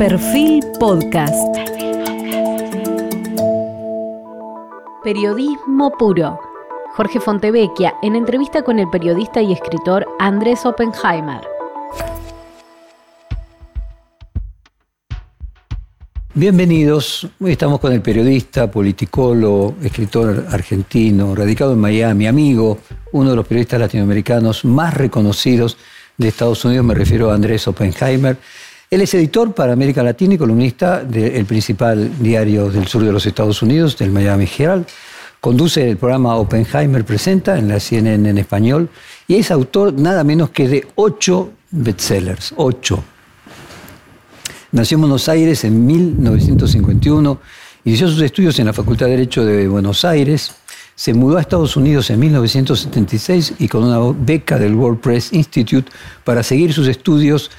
Perfil Podcast. Periodismo puro. Jorge Fontevecchia en entrevista con el periodista y escritor Andrés Oppenheimer. Bienvenidos. Hoy estamos con el periodista, politicólogo, escritor argentino, radicado en Miami, amigo, uno de los periodistas latinoamericanos más reconocidos de Estados Unidos, me refiero a Andrés Oppenheimer. Él es editor para América Latina y columnista del principal diario del sur de los Estados Unidos, del Miami Herald. Conduce el programa Oppenheimer Presenta en la CNN en español y es autor nada menos que de ocho bestsellers, ocho Nació en Buenos Aires en 1951, inició sus estudios en la Facultad de Derecho de Buenos Aires, se mudó a Estados Unidos en 1976 y con una beca del World Press Institute para seguir sus estudios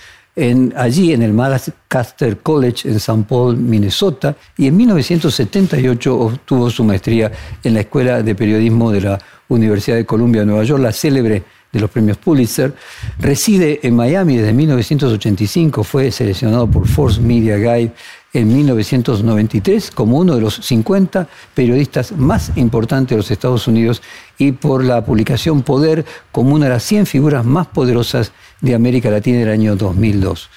allí en el Lancaster College en St. Paul, Minnesota, y en 1978 obtuvo su maestría en la Escuela de Periodismo de la Universidad de Columbia Nueva York, la célebre de los premios Pulitzer. Reside en Miami desde 1985, fue seleccionado por Force Media Guide en 1993 como uno de los 50 periodistas más importantes de los Estados Unidos y por la publicación Poder como una de las 100 figuras más poderosas de América Latina del año 2002.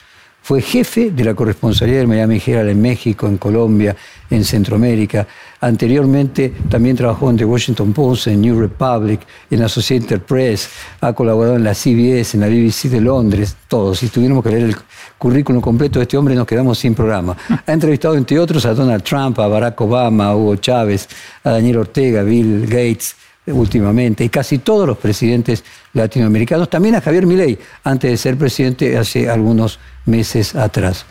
Fue jefe de la corresponsalía del Miami Herald en México, en Colombia, en Centroamérica. Anteriormente también trabajó en The Washington Post, en New Republic, en Associated Press. Ha colaborado en la CBS, en la BBC de Londres, todos. Si tuviéramos que leer el currículum completo de este hombre, nos quedamos sin programa. Ha entrevistado, entre otros, a Donald Trump, a Barack Obama, a Hugo Chávez, a Daniel Ortega, Bill Gates, últimamente, y casi todos los presidentes latinoamericanos, también a Javier Milei, antes de ser presidente hace algunos meses atrás.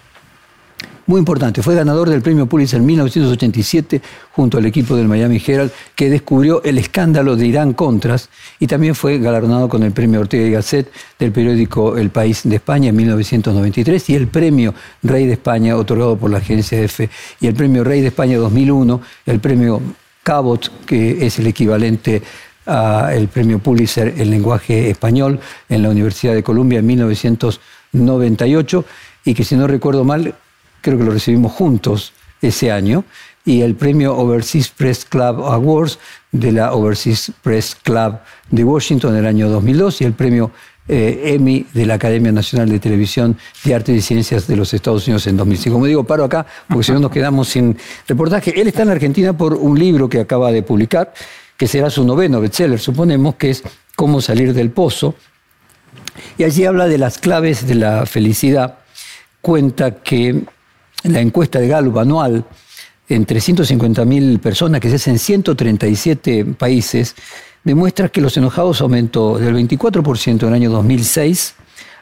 Muy importante, fue ganador del premio Pulitzer en 1987 junto al equipo del Miami Herald que descubrió el escándalo de Irán Contras y también fue galardonado con el premio Ortega y Gasset del periódico El País de España en 1993 y el premio Rey de España otorgado por la agencia EFE y el premio Rey de España 2001, el premio Cabot, que es el equivalente al premio Pulitzer en lenguaje español en la Universidad de Columbia en 1998 y que si no recuerdo mal, creo que lo recibimos juntos ese año, y el premio Overseas Press Club Awards de la Overseas Press Club de Washington en el año 2002 y el premio eh, Emmy de la Academia Nacional de Televisión de Artes y Ciencias de los Estados Unidos en 2005. Como digo, paro acá porque si no nos quedamos sin reportaje. Él está en Argentina por un libro que acaba de publicar, que será su noveno bestseller, suponemos, que es Cómo salir del pozo. Y allí habla de las claves de la felicidad. Cuenta que en la encuesta de Gallup anual, entre 150.000 personas que se hacen en 137 países, demuestra que los enojados aumentó del 24% en el año 2006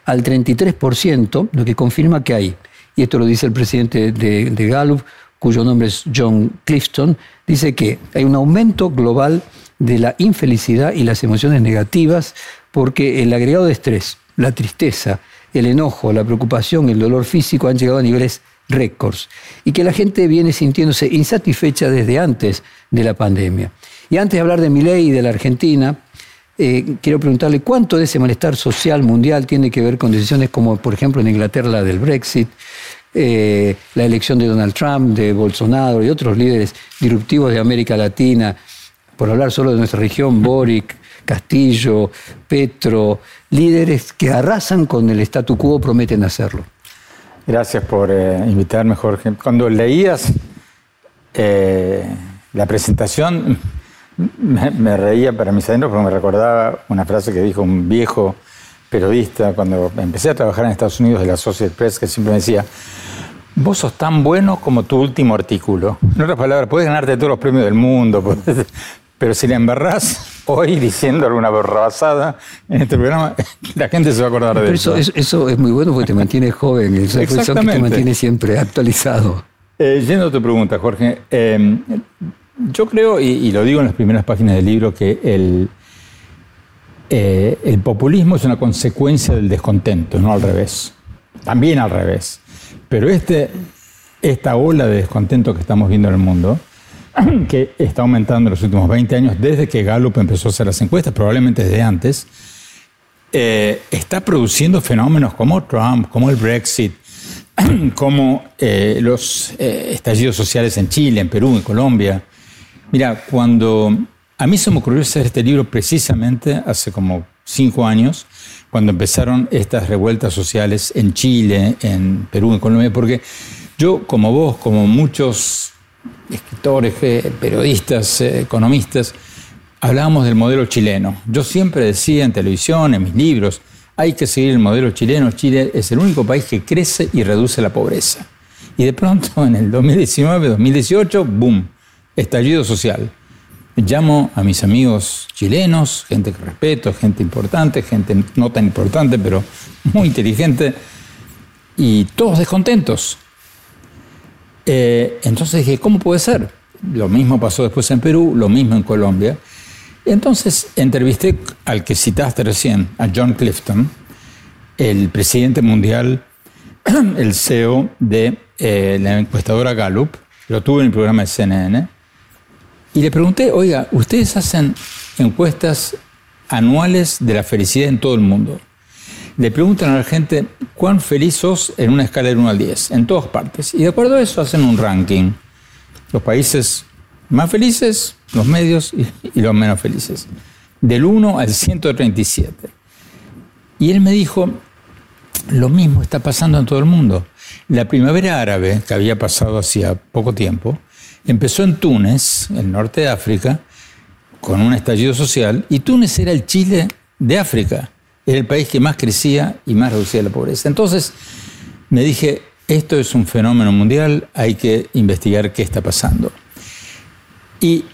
al 33%, lo que confirma que hay, y esto lo dice el presidente de, de Gallup, cuyo nombre es John Clifton, dice que hay un aumento global de la infelicidad y las emociones negativas porque el agregado de estrés, la tristeza, el enojo, la preocupación, el dolor físico han llegado a niveles récords y que la gente viene sintiéndose insatisfecha desde antes de la pandemia. Y antes de hablar de mi ley y de la Argentina, eh, quiero preguntarle cuánto de ese malestar social mundial tiene que ver con decisiones como, por ejemplo, en Inglaterra la del Brexit, eh, la elección de Donald Trump, de Bolsonaro y otros líderes disruptivos de América Latina, por hablar solo de nuestra región, Boric, Castillo, Petro, líderes que arrasan con el statu quo, prometen hacerlo. Gracias por eh, invitarme, Jorge. Cuando leías eh, la presentación, me, reía para mis adentros porque me recordaba una frase que dijo un viejo periodista cuando empecé a trabajar en Estados Unidos de la Associated Press, que siempre me decía, vos sos tan bueno como tu último artículo. En otras palabras, puedes ganarte todos los premios del mundo, pero si la embarrás hoy diciendo alguna barrabasada en este programa, la gente se va a acordar de eso. Eso, es muy bueno porque te mantiene joven, eso que te mantiene siempre actualizado. Eh, yendo a tu pregunta, Jorge, eh, yo creo, y, lo digo en las primeras páginas del libro, que el, eh, el populismo es una consecuencia del descontento, no al revés. También al revés. Pero este, esta ola de descontento que estamos viendo en el mundo, que está aumentando en los últimos 20 años, desde que Gallup empezó a hacer las encuestas, probablemente desde antes, eh, está produciendo fenómenos como Trump, como el Brexit, como eh, los eh, estallidos sociales en Chile, en Perú, en Colombia. Mira, cuando a mí se me ocurrió hacer este libro precisamente hace como cinco años, cuando empezaron estas revueltas sociales en Chile, en Perú, en Colombia, porque yo, como vos, como muchos escritores, eh, periodistas, economistas, hablábamos del modelo chileno. Yo siempre decía en televisión, en mis libros, hay que seguir el modelo chileno. Chile es el único país que crece y reduce la pobreza. Y de pronto, en el 2019, 2018, ¡boom! Estallido social. Llamo a mis amigos chilenos, gente que respeto, gente importante, gente no tan importante, pero muy inteligente, y todos descontentos. Eh, entonces dije, ¿cómo puede ser? Lo mismo pasó después en Perú, lo mismo en Colombia. Entonces entrevisté al que citaste recién, a John Clifton, el presidente mundial, el CEO de eh, la encuestadora Gallup, lo tuve en el programa de CNN, y le pregunté, oiga, ustedes hacen encuestas anuales de la felicidad en todo el mundo. Le preguntan a la gente cuán feliz sos en una escala de 1 al 10, en todas partes. Y de acuerdo a eso hacen un ranking. Los países más felices, los medios y, los menos felices. Del 1 al 137. Y él me dijo, lo mismo está pasando en todo el mundo. La primavera árabe, que había pasado hacía poco tiempo, empezó en Túnez, el norte de África, con un estallido social, y Túnez era el Chile de África. Era el país que más crecía y más reducía la pobreza. Entonces me dije, esto es un fenómeno mundial, hay que investigar qué está pasando. Y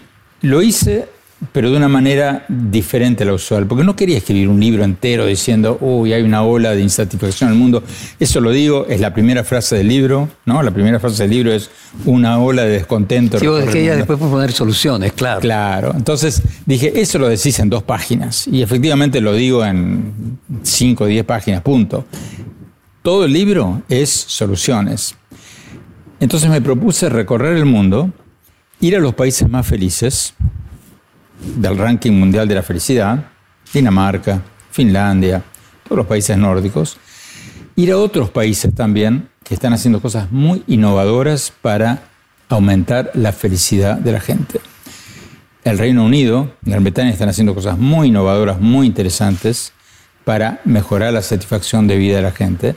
lo hice, pero de una manera diferente a la usual, porque no quería escribir un libro entero diciendo, uy, hay una ola de insatisfacción en el mundo. Eso lo digo, es la primera frase del libro, ¿no? La primera frase del libro es una ola de descontento. Sí, vos que ella después puede poner soluciones, claro. Claro. Entonces dije, eso lo decís en dos páginas. Y efectivamente lo digo en cinco o diez páginas, punto. Todo el libro es soluciones. Entonces me propuse recorrer el mundo ir a los países más felices del ranking mundial de la felicidad, Dinamarca, Finlandia, todos los países nórdicos, ir a otros países también que están haciendo cosas muy innovadoras para aumentar la felicidad de la gente. El Reino Unido, Gran Bretaña están haciendo cosas muy innovadoras, muy interesantes para mejorar la satisfacción de vida de la gente.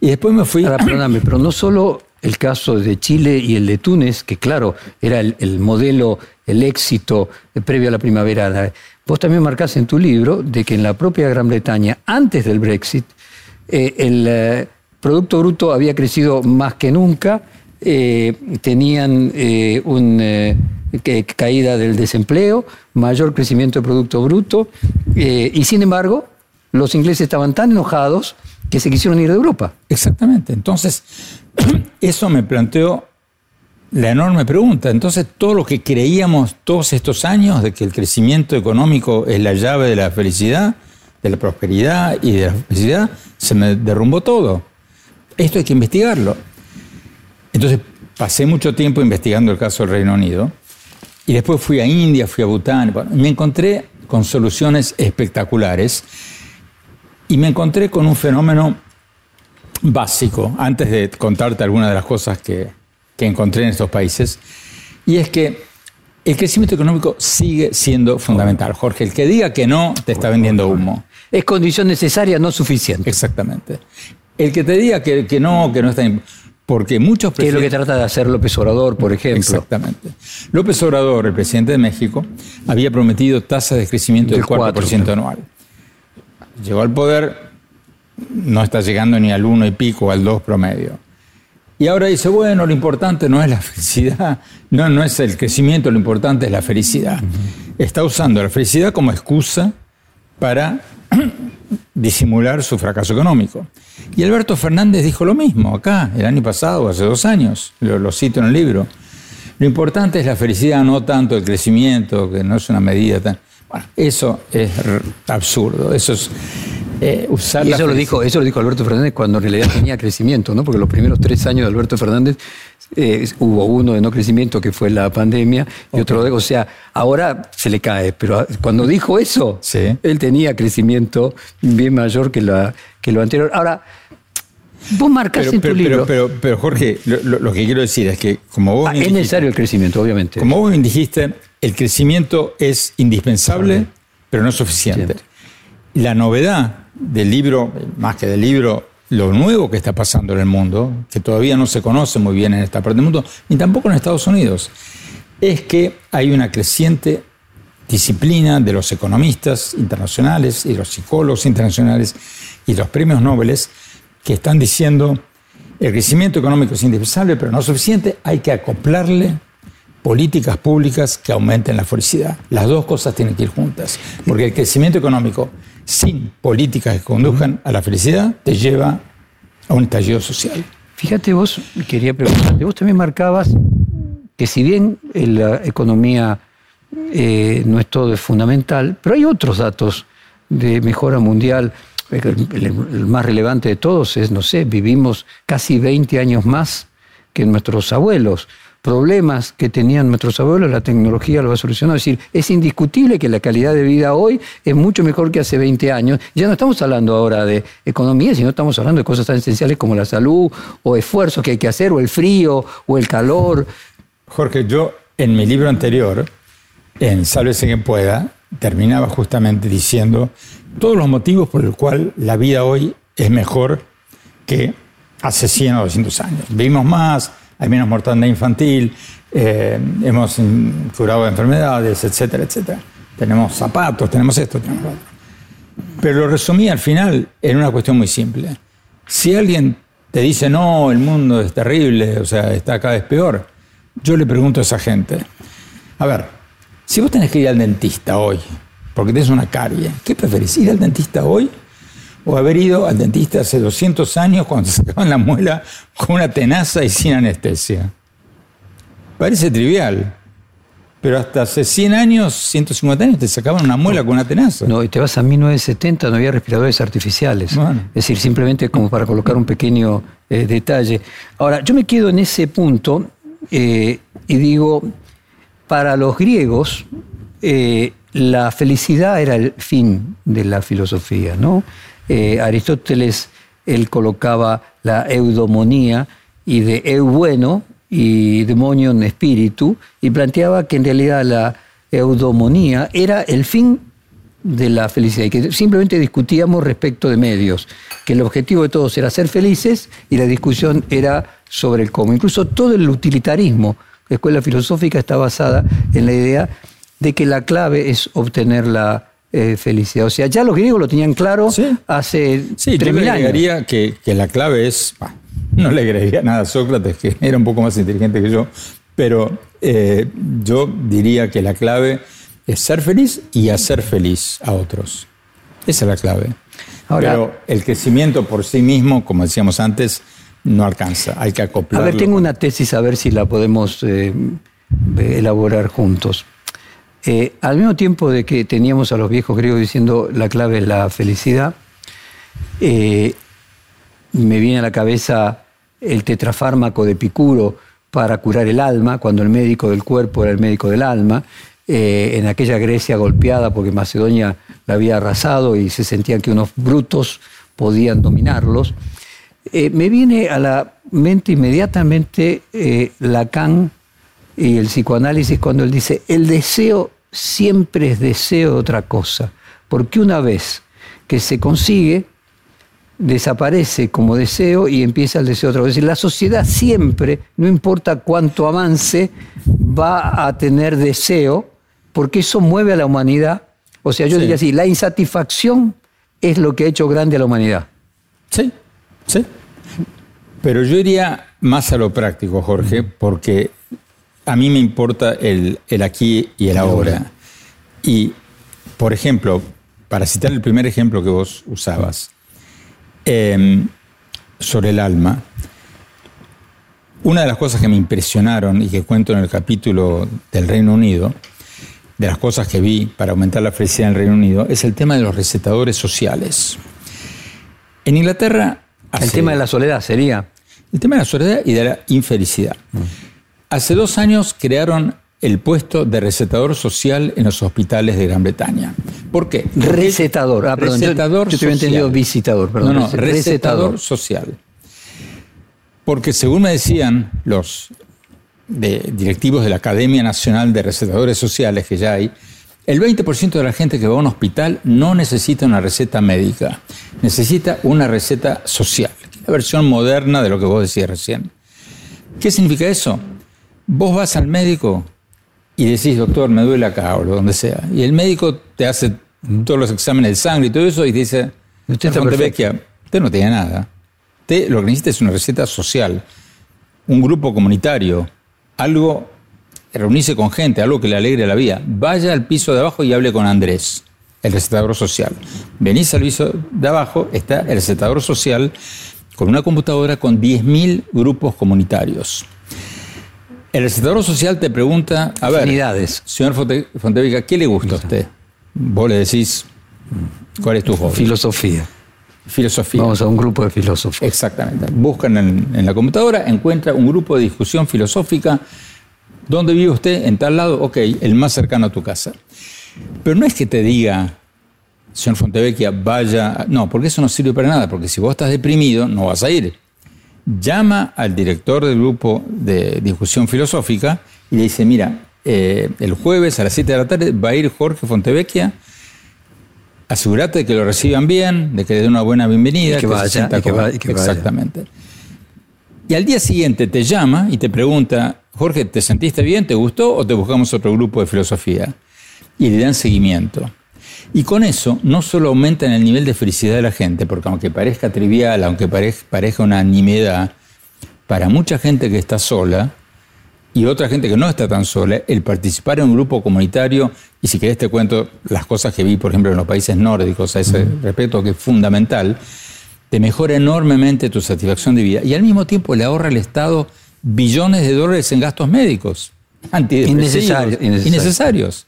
Y después me fui... Ahora, perdóname, pero no solo el caso de Chile y el de Túnez, que claro, era el, modelo, el éxito previo a la primavera. Vos también marcás en tu libro de que en la propia Gran Bretaña, antes del Brexit, eh, el eh, Producto Bruto había crecido más que nunca, eh, tenían una caída del desempleo, mayor crecimiento del Producto Bruto, y sin embargo, los ingleses estaban tan enojados que se quisieron ir de Europa. Exactamente. Entonces, eso me planteó la enorme pregunta. Entonces, todo lo que creíamos todos estos años de que el crecimiento económico es la llave de la felicidad, de la prosperidad y de la felicidad, se me derrumbó todo. Esto hay que investigarlo. Entonces, pasé mucho tiempo investigando el caso del Reino Unido y después fui a India, fui a Bután, me encontré con soluciones espectaculares y me encontré con un fenómeno básico, antes de contarte algunas de las cosas que, encontré en estos países, y es que el crecimiento económico sigue siendo fundamental. Jorge, el que diga que no, te está vendiendo humo. Es condición necesaria, no suficiente. Exactamente. El que te diga que, que no, que no está... Porque muchos ¿Qué es lo que trata de hacer López Obrador, por ejemplo? Exactamente. López Obrador, el presidente de México, había prometido tasas de crecimiento del, 4%, anual. Llegó al poder, no está llegando ni al 1 y pico, al 2 promedio. Y ahora dice, bueno, lo importante no es la felicidad, no, no es el crecimiento, lo importante es la felicidad. Está usando la felicidad como excusa para disimular su fracaso económico. Y Alberto Fernández dijo lo mismo acá, el año pasado, hace dos años, lo, lo cito en el libro. Lo importante es la felicidad, no tanto el crecimiento, que no es una medida tan... Bueno, eso es absurdo, eso es eh, usar y eso lo, dijo, eso lo dijo Alberto Fernández cuando en realidad tenía crecimiento, ¿no? porque los primeros tres años de Alberto Fernández eh, hubo uno de no crecimiento que fue la pandemia y otro de, o sea, ahora se le cae, pero cuando dijo eso, él tenía crecimiento bien mayor que, la, que lo anterior. Ahora, Vos marcás en tu libro. Pero, pero, Jorge, lo, que quiero decir es que como vos... Ah, es necesario el crecimiento, obviamente. Como vos bien dijiste, el crecimiento es indispensable, pero no suficiente. La novedad del libro, más que del libro, lo nuevo que está pasando en el mundo, que todavía no se conoce muy bien en esta parte del mundo, ni tampoco en Estados Unidos, es que hay una creciente disciplina de los economistas internacionales y los psicólogos internacionales y los premios Nobel que están diciendo el crecimiento económico es indispensable, pero no suficiente, hay que acoplarle políticas públicas que aumenten la felicidad. Las dos cosas tienen que ir juntas, porque el crecimiento económico sin políticas que conduzcan a la felicidad te lleva a un estallido social. Fíjate vos, quería preguntarte, vos también marcabas que si bien la economía eh, no es todo fundamental, pero hay otros datos de mejora mundial. El, más relevante de todos es, no sé, vivimos casi 20 años más que nuestros abuelos. Problemas que tenían nuestros abuelos, la tecnología lo ha solucionado. Es decir, es indiscutible que la calidad de vida hoy es mucho mejor que hace 20 años. Ya no estamos hablando ahora de economía, sino estamos hablando de cosas tan esenciales como la salud, o esfuerzos que hay que hacer, o el frío, o el calor. Jorge, yo en mi libro anterior en Sálvese quien pueda, terminaba justamente diciendo todos los motivos por los cuales la vida hoy es mejor que hace 100 o 200 años. Vivimos más, hay menos mortalidad infantil, eh, hemos curado enfermedades, etcétera, etcétera. Tenemos zapatos, tenemos esto, tenemos lo otro. Pero lo resumí al final en una cuestión muy simple. Si alguien te dice, no, el mundo es terrible, o sea, está cada vez peor, yo le pregunto a esa gente, a ver, si vos tenés que ir al dentista hoy, porque tenés una carie, ¿qué preferís? ¿Ir al dentista hoy o haber ido al dentista hace 200 años cuando te sacaban la muela con una tenaza y sin anestesia? Parece trivial. Pero hasta hace 100 años, 150 años, te sacaban una muela con una tenaza. No, y te vas a 1970, no había respiradores artificiales. Es decir, simplemente como para colocar un pequeño eh, detalle. Ahora, yo me quedo en ese punto eh, y digo, para los griegos, eh, la felicidad era el fin de la filosofía. ¿no? Eh, Aristóteles, él colocaba la eudomonía y de eu bueno y demonio en espíritu, y planteaba que en realidad la eudomonía era el fin de la felicidad y que simplemente discutíamos respecto de medios, que el objetivo de todos era ser felices y la discusión era sobre el cómo. Incluso todo el utilitarismo la escuela filosófica está basada en la idea de que la clave es obtener la eh, felicidad. O sea, ya los griegos lo tenían claro hace sí, yo le agregaría Que, la clave es, no le agregaría nada a Sócrates, que era un poco más inteligente que yo, pero eh, yo diría que la clave es ser feliz y hacer feliz a otros. Esa es la clave. pero el crecimiento por sí mismo, como decíamos antes, no alcanza, hay que acoplarlo. A ver, tengo una tesis, a ver si la podemos eh, elaborar juntos. Eh, al mismo tiempo de que teníamos a los viejos griegos diciendo la clave es la felicidad, eh, me viene a la cabeza el tetrafármaco de Picuro para curar el alma, cuando el médico del cuerpo era el médico del alma, en aquella Grecia golpeada porque Macedonia la había arrasado y se sentían que unos brutos podían dominarlos. Eh, me viene a la mente inmediatamente eh, Lacan y el psicoanálisis cuando él dice, el deseo siempre es deseo de otra cosa, porque una vez que se consigue, desaparece como deseo y empieza el deseo otra vez. La sociedad siempre, no importa cuánto avance, va a tener deseo, porque eso mueve a la humanidad. O sea, yo diría así, la insatisfacción es lo que ha hecho grande a la humanidad. Sí, Sí. Pero yo iría más a lo práctico, Jorge, porque a mí me importa el, aquí y el ahora. Y, por ejemplo, para citar el primer ejemplo que vos usabas, em, sobre el alma, una de las cosas que me impresionaron y que cuento en el capítulo del Reino Unido, de las cosas que vi para aumentar la felicidad en el Reino Unido, es el tema de los recetadores sociales. En Inglaterra el tema de la soledad sería. El tema de la soledad y de la infelicidad. Mm. Hace dos años crearon el puesto de recetador social en los hospitales de Gran Bretaña. ¿Por qué? recetador. Ah, perdón, recetador yo, te había entendido visitador, perdón. No, no, recetador, social. Porque según me decían los directivos de la Academia Nacional de Recetadores Sociales que ya hay, el 20% de la gente que va a un hospital no necesita una receta médica, necesita una receta social, la versión moderna de lo que vos decías recién. ¿Qué significa eso? Vos vas al médico y decís, doctor, me duele acá o lo donde sea, y el médico te hace todos los exámenes de sangre y todo eso y te dice, usted, está usted no tiene nada. Usted lo que necesita es una receta social, un grupo comunitario, algo reunirse con gente, algo que le alegre la vida. Vaya al piso de abajo y hable con Andrés, el recetador social. Venís al piso de abajo, está el recetador social con una computadora con 10.000 grupos comunitarios. El recetador social te pregunta, a ver, señor Fontevica, ¿qué le gusta a usted? Vos le decís, ¿cuál es tu hobby? Filosofía. Filosofía. Vamos a un grupo de filósofos. Exactamente. Buscan en la computadora, encuentra un grupo de discusión filosófica ¿Dónde vive usted? En tal lado, ok, el más cercano a tu casa. Pero no es que te diga, señor Fontevecchia, vaya. No, porque eso no sirve para nada, porque si vos estás deprimido, no vas a ir. Llama al director del grupo de discusión filosófica y le dice: Mira, eh, el jueves a las 7 de la tarde va a ir Jorge Fontevecchia. Asegúrate de que lo reciban bien, de que le den una buena bienvenida. que, vaya, que, Exactamente. Y al día siguiente te llama y te pregunta, Jorge, ¿te sentiste bien? ¿Te gustó? ¿O te buscamos otro grupo de filosofía? Y le dan seguimiento. Y con eso no solo aumentan el nivel de felicidad de la gente, porque aunque parezca trivial, aunque parezca una nimiedad, para mucha gente que está sola y otra gente que no está tan sola, el participar en un grupo comunitario, y si querés te cuento las cosas que vi, por ejemplo, en los países nórdicos a ese respecto, que es fundamental, te mejora enormemente tu satisfacción de vida y al mismo tiempo le ahorra al Estado billones de dólares en gastos médicos. Innecesarios. Innecesarios.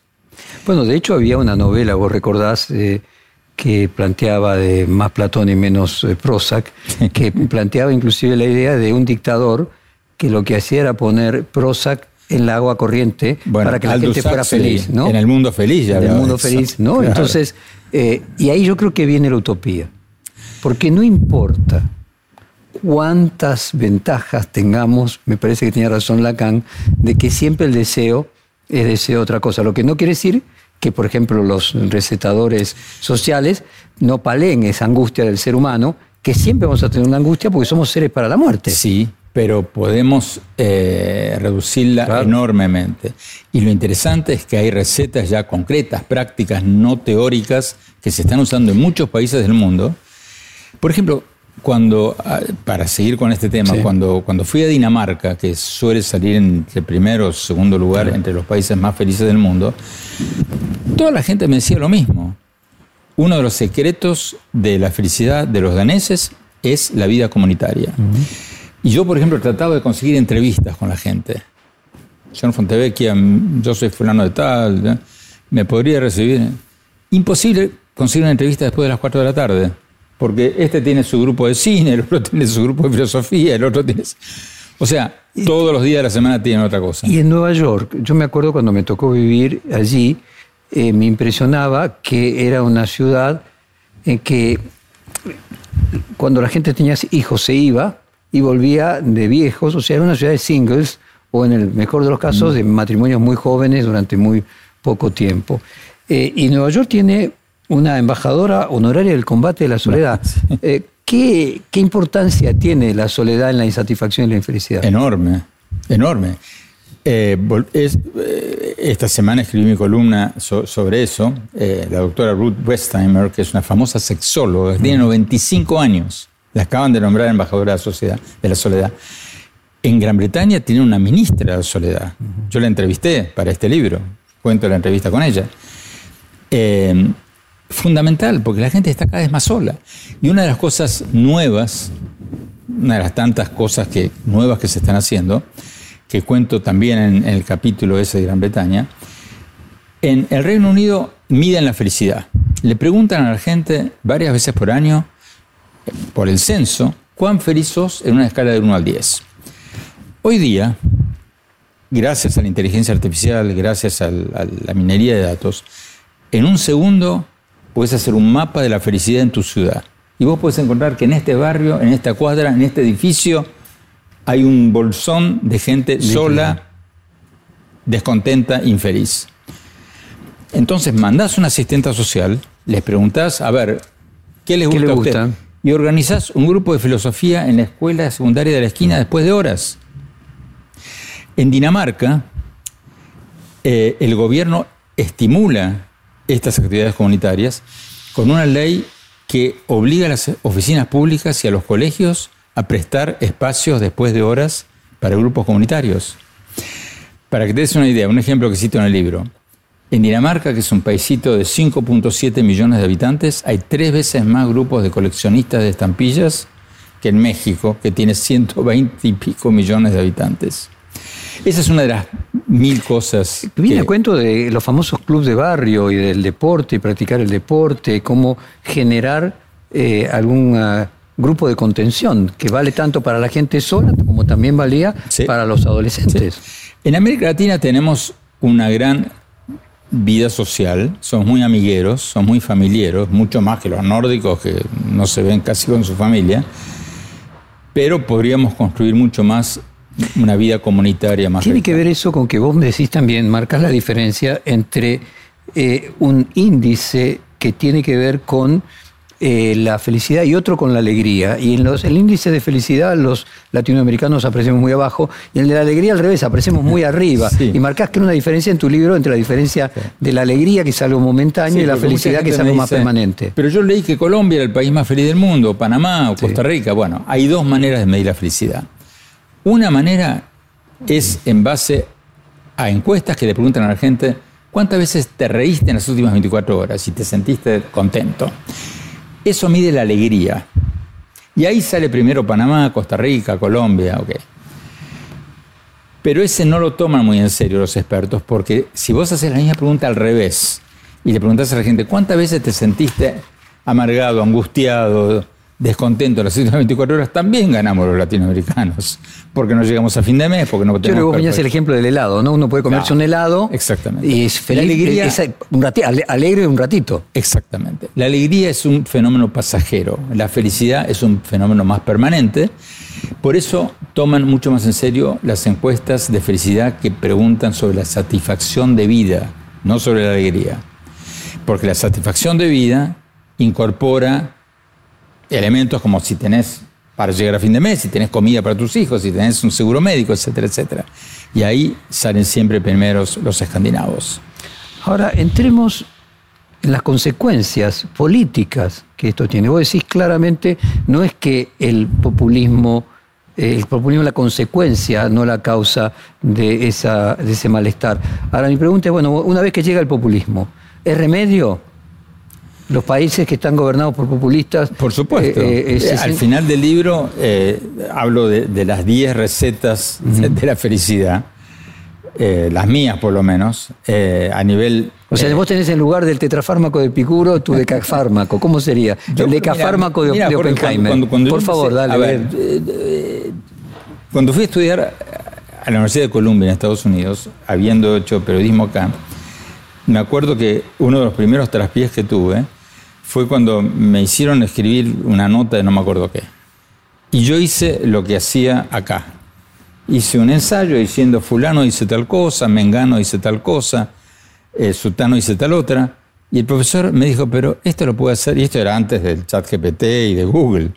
Bueno, de hecho había una novela, vos recordás, eh, que planteaba de más Platón y menos eh, Prozac, que planteaba inclusive la idea de un dictador que lo que hacía era poner Prozac en la agua corriente para que la gente fuera feliz, ¿no? En el mundo feliz, ya. En el mundo feliz, ¿no? Entonces, eh, y ahí yo creo que viene la utopía. Porque no importa cuántas ventajas tengamos, me parece que tenía razón Lacan, de que siempre el deseo es deseo de otra cosa. Lo que no quiere decir que, por ejemplo, los recetadores sociales no paleen esa angustia del ser humano, que siempre vamos a tener una angustia porque somos seres para la muerte. Sí, pero podemos eh, reducirla enormemente. Y lo interesante es que hay recetas ya concretas, prácticas, no teóricas, que se están usando en muchos países del mundo. Por ejemplo, cuando, ah, para seguir con este tema, cuando, cuando fui a Dinamarca, que suele salir en el primero o segundo lugar entre los países más felices del mundo, toda la gente me decía lo mismo. Uno de los secretos de la felicidad de los daneses es la vida comunitaria. Y yo, por ejemplo, trataba de conseguir entrevistas con la gente. Señor Fontevecchia, yo soy fulano de tal, ¿me podría recibir? Imposible conseguir una entrevista después de las 4 de la tarde porque este tiene su grupo de cine, el otro tiene su grupo de filosofía, el otro tiene... O sea, todos los días de la semana tienen otra cosa. Y en Nueva York, yo me acuerdo cuando me tocó vivir allí, eh, me impresionaba que era una ciudad en que cuando la gente tenía hijos se iba y volvía de viejos, o sea, era una ciudad de singles, o en el mejor de los casos, de matrimonios muy jóvenes durante muy poco tiempo. Eh, y Nueva York tiene una embajadora honoraria del combate de la soledad. Eh, ¿qué, importancia tiene la soledad en la insatisfacción y la infelicidad? Enorme, enorme. Eh, eh, esta semana escribí mi columna sobre eso. la doctora Ruth Westheimer, que es una famosa sexóloga, que tiene 95 años, la acaban de nombrar embajadora de la, sociedad, de la soledad. En Gran Bretaña tiene una ministra de la soledad. Yo la entrevisté para este libro, cuento la entrevista con ella fundamental, porque la gente está cada vez más sola. Y una de las cosas nuevas, una de las tantas cosas que, nuevas que se están haciendo, que cuento también en, el capítulo ese de Gran Bretaña, en el Reino Unido miden la felicidad. Le preguntan a la gente varias veces por año, por el censo, cuán feliz sos en una escala de 1 al 10. Hoy día, gracias a la inteligencia artificial, gracias a la minería de datos, en un segundo puedes hacer un mapa de la felicidad en tu ciudad. Y vos puedes encontrar que en este barrio, en esta cuadra, en este edificio, hay un bolsón de gente sola, descontenta, infeliz. Entonces mandás una asistenta social, les preguntás, a ver, ¿qué les gusta ¿Qué le a usted? Y organizás un grupo de filosofía en la escuela secundaria de la esquina después de horas. En Dinamarca, eh, el gobierno estimula estas actividades comunitarias con una ley que obliga a las oficinas públicas y a los colegios a prestar espacios después de horas para grupos comunitarios. Para que te des una idea, un ejemplo que cito en el libro. En Dinamarca, que es un paisito de 5.7 millones de habitantes, hay tres veces más grupos de coleccionistas de estampillas que en México, que tiene 120 y pico millones de habitantes. Esa es una de las mil cosas. Viene que- a cuento de los famosos clubes de barrio y del deporte, y practicar el deporte, cómo generar eh, algún ah, grupo de contención que vale tanto para la gente sola como también valía Sí. para los adolescentes. En América Latina tenemos una gran vida social, somos muy amigueros, somos muy familiares, mucho más que los nórdicos que no se ven casi con su familia, pero podríamos construir mucho más una vida comunitaria más Tiene rica. que ver eso con que vos me decís también, marcas la diferencia entre eh, un índice que tiene que ver con eh, la felicidad y otro con la alegría. Y en los, el índice de felicidad los latinoamericanos apreciamos muy abajo y el de la alegría al revés, apreciamos muy arriba. Sí. Y marcás que una diferencia en tu libro entre la diferencia de la alegría, que es algo momentáneo, Sí, y la felicidad, que es algo más permanente. Pero yo leí que Colombia era el país más feliz del mundo, Panamá o Costa Rica. Bueno, hay dos maneras de medir la felicidad. Una manera es en base a encuestas que le preguntan a la gente cuántas veces te reíste en las últimas 24 horas y te sentiste contento. Eso mide la alegría. Y ahí sale primero Panamá, Costa Rica, Colombia, ok. Pero ese no lo toman muy en serio los expertos, porque si vos haces la misma pregunta al revés y le preguntás a la gente cuántas veces te sentiste amargado, angustiado, descontento en las últimas 24 horas, también ganamos los latinoamericanos, porque no llegamos a fin de mes, porque no Yo creo que tenemos vos venías el ejemplo del helado, ¿no? Uno puede comerse Claro, un helado exactamente. y es feliz, La alegría- es- un rati- ale- alegre un ratito. Exactamente. La alegría es un fenómeno pasajero, la felicidad es un fenómeno más permanente. Por eso toman mucho más en serio las encuestas de felicidad que preguntan sobre la satisfacción de vida, no sobre la alegría. Porque la satisfacción de vida incorpora elementos como si tenés para llegar a fin de mes, si tenés comida para tus hijos, si tenés un seguro médico, etcétera, etcétera. Y ahí salen siempre primeros los escandinavos. Ahora, entremos en las consecuencias políticas que esto tiene. Vos decís claramente, no es que el populismo, eh, el populismo es la consecuencia, no la causa de, esa, de ese malestar. Ahora, mi pregunta es, bueno, una vez que llega el populismo, ¿es remedio? Los países que están gobernados por populistas... Por supuesto. eh, eh, Eh, Al final del libro eh, hablo de, de las 10 recetas de, de la felicidad, las mías por lo menos, a nivel... O sea, vos tenés en lugar del tetrafármaco de Picuro tu decafármaco. ¿Cómo sería? yo- el decafármaco de, mira, de Jorge, Oppenheimer. cuando- cuando yo Por favor, dale. a ver, cuando fui a estudiar a la Universidad de Columbia en Estados Unidos, habiendo hecho periodismo acá, me acuerdo que uno de los primeros traspiés que tuve fue cuando me hicieron escribir una nota de no me acuerdo qué. Y yo hice lo que hacía acá. Hice un ensayo diciendo fulano dice tal cosa, mengano dice tal cosa, eh, sutano dice tal otra. Y el profesor me dijo, pero esto lo puede hacer, y esto era antes del chat GPT y de Google,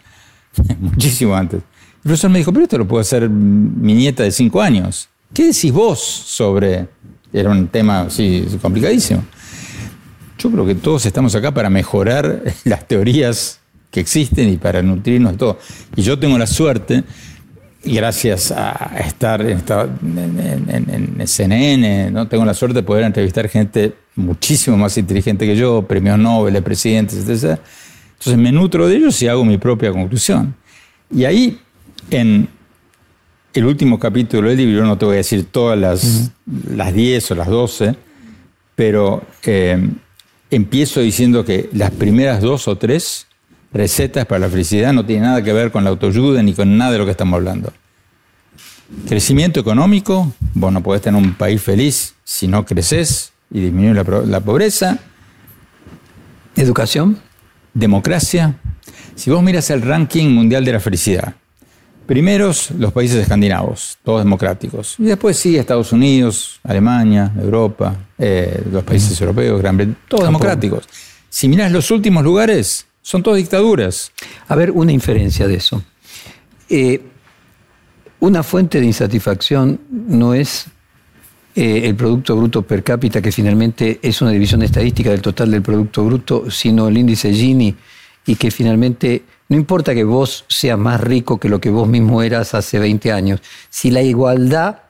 muchísimo antes. El profesor me dijo, pero esto lo puede hacer mi nieta de cinco años. ¿Qué decís vos sobre...? Era un tema así complicadísimo. Yo creo que todos estamos acá para mejorar las teorías que existen y para nutrirnos de todo. Y yo tengo la suerte, gracias a estar en, en- en CNN, ¿no? tengo la suerte de poder entrevistar gente muchísimo más inteligente que yo, premios Nobel, presidentes, etc. Entonces me nutro de ellos y hago mi propia conclusión. Y ahí, en el último capítulo del libro, no te voy a decir todas las, las 10 o las 12, pero eh, empiezo diciendo que las primeras dos o tres recetas para la felicidad no tienen nada que ver con la autoayuda ni con nada de lo que estamos hablando. Crecimiento económico, vos no podés tener un país feliz si no creces y disminuir la, la pobreza. ¿Educación? Democracia. Si vos miras el ranking mundial de la felicidad, Primeros los países escandinavos, todos democráticos. Y después sí, Estados Unidos, Alemania, Europa, eh, los países europeos, Gran Bretaña, todos democráticos. Si miras los últimos lugares, son todas dictaduras. A ver, una inferencia de eso. Eh, una fuente de insatisfacción no es eh, el Producto Bruto per cápita, que finalmente es una división estadística del total del Producto Bruto, sino el índice Gini, y que finalmente no importa que vos seas más rico que lo que vos mismo eras hace 20 años, si la igualdad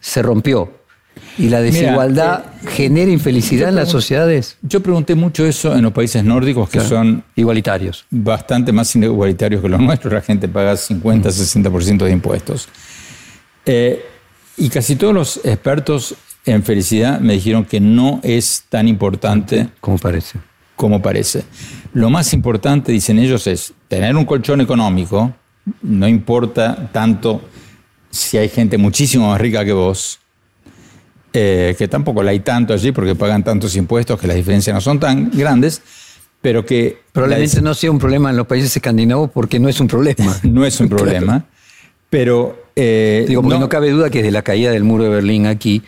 se rompió y la desigualdad eh, genera infelicidad en las sociedades. Yo pregunté mucho eso en los países nórdicos que son igualitarios. Bastante más igualitarios que los nuestros, la gente paga 50, 60% de impuestos. Eh, y casi todos los expertos en felicidad me dijeron que no es tan importante como parece. Como parece. Lo más importante, dicen ellos, es tener un colchón económico, no importa tanto si hay gente muchísimo más rica que vos, eh, que tampoco la hay tanto allí porque pagan tantos impuestos que las diferencias no son tan grandes, pero que... Probablemente no sea un problema en los países escandinavos porque no es un problema. no es un problema, pero eh, Digo, porque no, cabe duda que desde la caída del muro de Berlín aquí,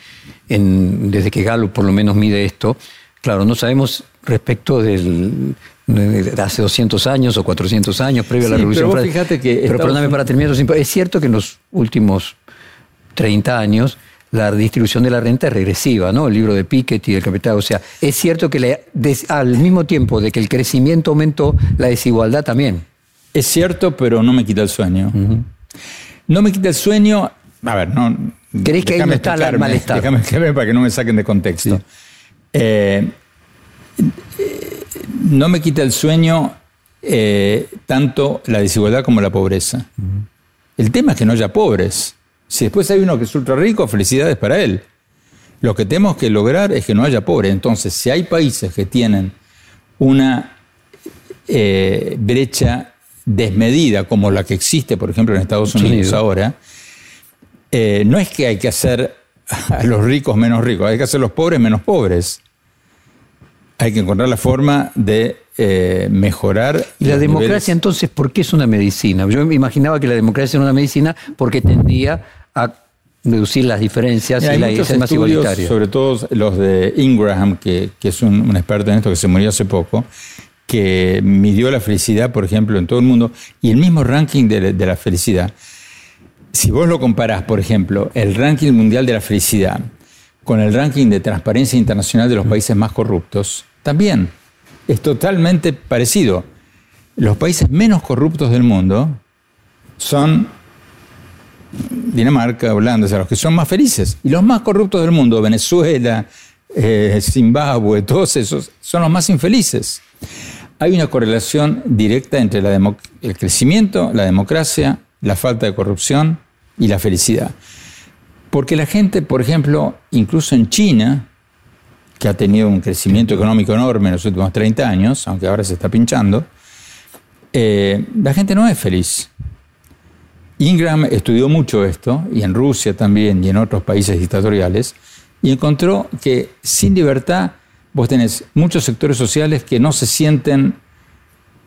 desde que Galo por lo menos mide esto, claro, no sabemos respecto del, de hace 200 años o 400 años, previo a la Revolución pero Fíjate que pero perdóname para terminar, es cierto que en los últimos 30 años la distribución de la renta es regresiva, ¿no? El libro de Piketty, del capital. O sea, es cierto que al mismo tiempo de que el crecimiento aumentó, la desigualdad también. Es cierto, pero no me quita el sueño. No me quita el sueño. A ver, no. ¿Crees que ahí no está el malestar? Déjame explicarme para que no me saquen de contexto. Eh, no me quita el sueño eh, tanto la desigualdad como la pobreza. El tema es que no haya pobres. Si después hay uno que es ultra rico, felicidades para él. Lo que tenemos que lograr es que no haya pobres. Entonces, si hay países que tienen una eh, brecha desmedida como la que existe, por ejemplo, en Estados Unidos ahora, eh, no es que hay que hacer a los ricos menos ricos, hay que hacer los pobres menos pobres. Hay que encontrar la forma de eh, mejorar. ¿Y la democracia entonces por qué es una medicina? Yo me imaginaba que la democracia era una medicina porque tendía a reducir las diferencias y, la ser más igualitaria. Sobre todo los de Ingraham, que, es un, experto en esto que se murió hace poco, que midió la felicidad, por ejemplo, en todo el mundo, y el mismo ranking de, la felicidad. Si vos lo comparás, por ejemplo, el ranking mundial de la felicidad con el ranking de transparencia internacional de los países más corruptos, también es totalmente parecido. Los países menos corruptos del mundo son Dinamarca, Holanda, o sea, los que son más felices. Y los más corruptos del mundo, Venezuela, eh, Zimbabue, todos esos, son los más infelices hay una correlación directa entre el crecimiento, la democracia, la falta de corrupción y la felicidad. Porque la gente, por ejemplo, incluso en China, que ha tenido un crecimiento económico enorme en los últimos 30 años, aunque ahora se está pinchando, eh, la gente no es feliz. Ingram estudió mucho esto, y en Rusia también, y en otros países dictatoriales, y encontró que sin libertad vos tenés muchos sectores sociales que no se sienten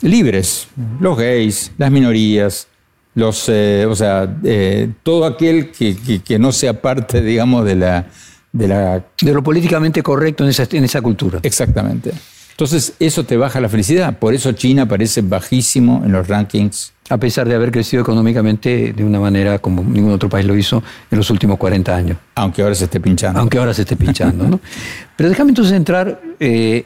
libres, los gays, las minorías, los, eh, o sea, eh, todo aquel que, no sea parte, digamos, de la, de la... De lo políticamente correcto en esa, en esa cultura. Exactamente. Entonces, eso te baja la felicidad. Por eso China parece bajísimo en los rankings. A pesar de haber crecido económicamente de una manera como ningún otro país lo hizo en los últimos 40 años. Aunque ahora se esté pinchando. Aunque ahora se esté pinchando, ¿no? Pero déjame entonces entrar eh,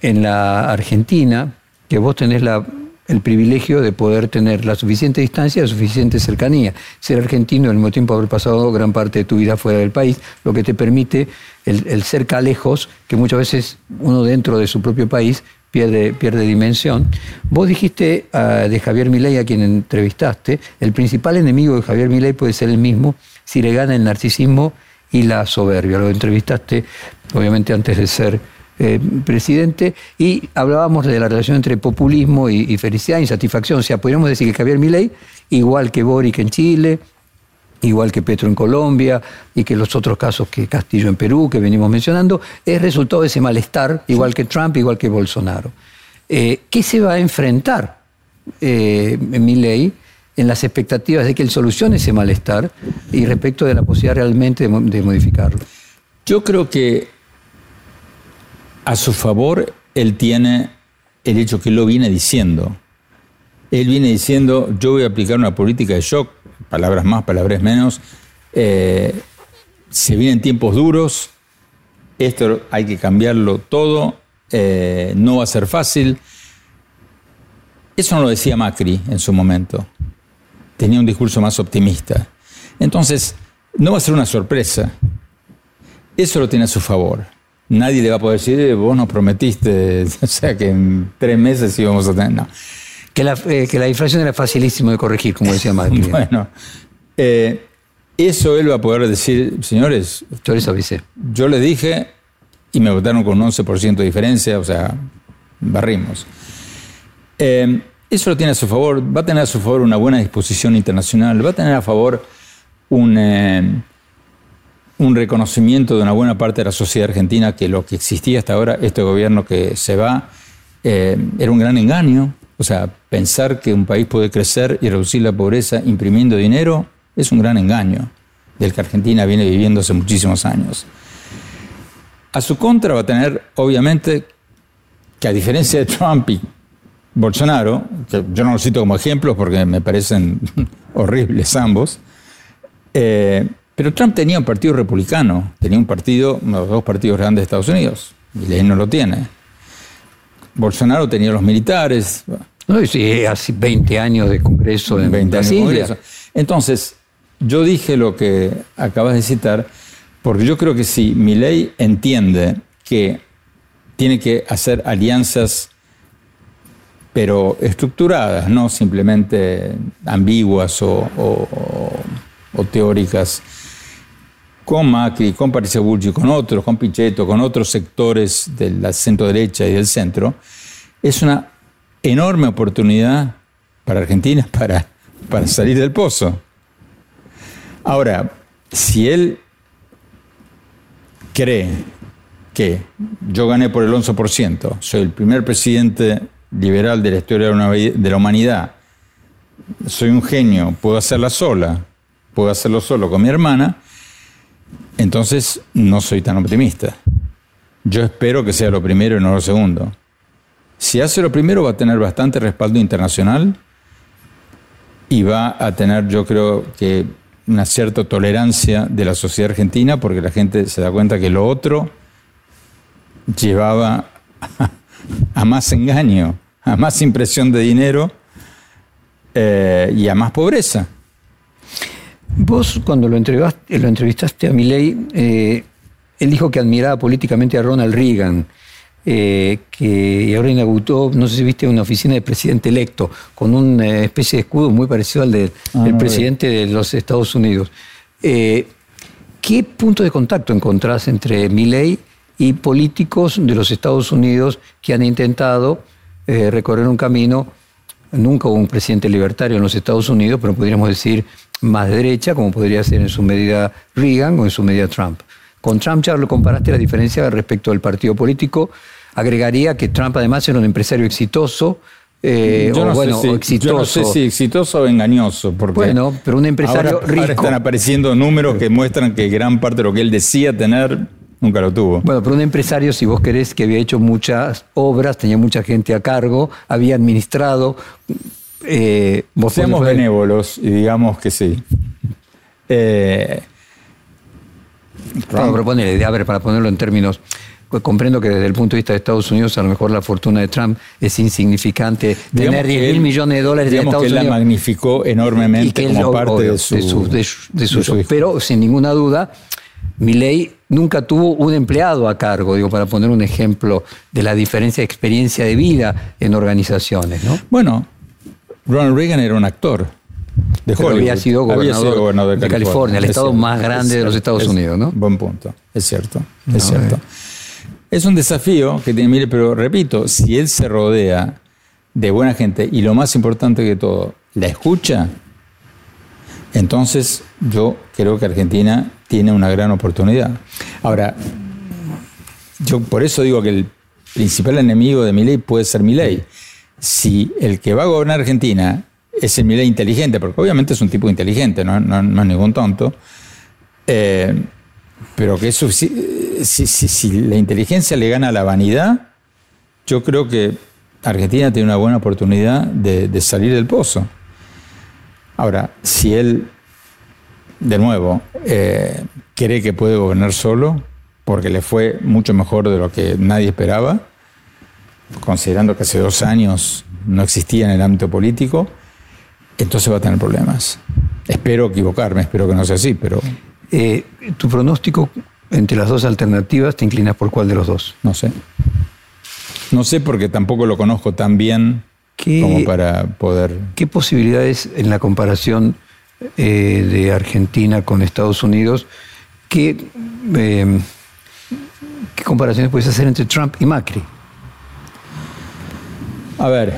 en la Argentina, que vos tenés la el privilegio de poder tener la suficiente distancia, la suficiente cercanía. Ser argentino al mismo tiempo haber pasado gran parte de tu vida fuera del país, lo que te permite el, el cerca lejos, que muchas veces uno dentro de su propio país pierde, pierde dimensión. Vos dijiste ah, de Javier Milei, a quien entrevistaste, el principal enemigo de Javier Milei puede ser el mismo si le gana el narcisismo y la soberbia. Lo entrevistaste, obviamente, antes de ser eh, presidente, y hablábamos de la relación entre populismo y, felicidad, insatisfacción. O sea, podríamos decir que Javier Milei, igual que Boric en Chile, igual que Petro en Colombia y que los otros casos que Castillo en Perú, que venimos mencionando, es resultado de ese malestar, igual que Trump, igual que Bolsonaro. Eh, ¿Qué se va a enfrentar eh, Milei en las expectativas de que él solucione ese malestar y respecto de la posibilidad realmente de, modificarlo. Yo creo que a su favor él tiene el hecho que él lo viene diciendo. Él viene diciendo, yo voy a aplicar una política de shock, palabras más, palabras menos, eh, se vienen tiempos duros, esto hay que cambiarlo todo, eh, no va a ser fácil. Eso no lo decía Macri en su momento. Tenía un discurso más optimista. Entonces, no va a ser una sorpresa. Eso lo tiene a su favor. Nadie le va a poder decir, eh, vos nos prometiste, o sea, que en tres meses íbamos a tener. No. Que la, eh, que la inflación era facilísimo de corregir, como decía Macri. bueno, eso él va a poder decir, señores. Yo les avisé. Yo les dije, y me votaron con un 11% de diferencia, o sea, barrimos. Eh, eso lo tiene a su favor, va a tener a su favor una buena disposición internacional, va a tener a favor un, eh, un reconocimiento de una buena parte de la sociedad argentina que lo que existía hasta ahora, este gobierno que se va, eh, era un gran engaño. O sea, pensar que un país puede crecer y reducir la pobreza imprimiendo dinero es un gran engaño del que Argentina viene viviendo hace muchísimos años. A su contra va a tener, obviamente, que a diferencia de Trump y Bolsonaro, que yo no lo cito como ejemplos porque me parecen horribles ambos, eh, pero Trump tenía un partido republicano, tenía un partido, uno de los dos partidos grandes de Estados Unidos, él no lo tiene. Bolsonaro tenía los militares. No, sí, hace 20 años de Congreso en 20 años de Congreso. Entonces, yo dije lo que acabas de citar, porque yo creo que si ley entiende que tiene que hacer alianzas, pero estructuradas, no simplemente ambiguas o, teóricas, con Macri, con Patricia Bulgi, con otros, con Pichetto, con otros sectores de la centro derecha y del centro, es una enorme oportunidad para Argentina para, para salir del pozo. Ahora, si él cree que yo gané por el 11%, soy el primer presidente liberal de la historia de la humanidad, soy un genio, puedo hacerla sola, puedo hacerlo solo con mi hermana, entonces no soy tan optimista. Yo espero que sea lo primero y no lo segundo. Si hace lo primero va a tener bastante respaldo internacional y va a tener, yo creo que una cierta tolerancia de la sociedad argentina porque la gente se da cuenta que lo otro llevaba a, más engaño, a más impresión de dinero eh, y a más pobreza. Vos cuando lo entrevistaste, lo entrevistaste a Milley, eh, él dijo que admiraba políticamente a Ronald Reagan eh, que ahora inauguró, no sé si viste, una oficina de presidente electo, con una especie de escudo muy parecido al del ah, presidente de los Estados Unidos. Eh, ¿Qué punto de contacto encontrás entre Milley y políticos de los Estados Unidos que han intentado eh, recorrer un camino? Nunca hubo un presidente libertario en los Estados Unidos, pero podríamos decir más derecha, como podría ser en su medida Reagan o en su medida Trump. Con Trump ya lo comparaste la diferencia respecto al partido político Agregaría que Trump además era un empresario exitoso. Eh, yo, no bueno, sé si, exitoso. yo no sé si exitoso o engañoso. Porque bueno, pero un empresario rico. Ahora están apareciendo números que muestran que gran parte de lo que él decía tener nunca lo tuvo. Bueno, pero un empresario, si vos querés, que había hecho muchas obras, tenía mucha gente a cargo, había administrado. Eh, Seamos benévolos y digamos que sí. Eh, a ver, para ponerlo en términos comprendo que desde el punto de vista de Estados Unidos a lo mejor la fortuna de Trump es insignificante. Tener 10 mil millones de dólares de Estados que Unidos. la magnificó enormemente como parte de su, de su, Pero sin ninguna duda, Milley nunca tuvo un empleado a cargo, digo, para poner un ejemplo de la diferencia de experiencia de vida en organizaciones. ¿no? Bueno, Ronald Reagan era un actor. De había sido gobernador, de, California, el estado más grande de los Estados Unidos, ¿no? Buen punto, es cierto, es cierto. Es un desafío que tiene, mire, pero repito, si él se rodea de buena gente y lo más importante que todo, la escucha, entonces yo creo que Argentina tiene una gran oportunidad. Ahora, yo por eso digo que el principal enemigo de mi ley puede ser mi ley. Si el que va a gobernar Argentina es el Milley inteligente, porque obviamente es un tipo inteligente, no, es ningún tonto. Eh, pero que eso, si, si, la inteligencia le gana a la vanidad, yo creo que Argentina tiene una buena oportunidad de, de salir del pozo. Ahora, si él, de nuevo, eh, cree que puede gobernar solo, porque le fue mucho mejor de lo que nadie esperaba, considerando que hace dos años no existía en el ámbito político, entonces va a tener problemas. Espero equivocarme, espero que no sea así, pero... Eh, ¿Tu pronóstico entre las dos alternativas te inclinas por cuál de los dos? No sé. No sé porque tampoco lo conozco tan bien como para poder... ¿Qué posibilidades en la comparación eh, de Argentina con Estados Unidos, qué, eh, qué comparaciones puedes hacer entre Trump y Macri? A ver,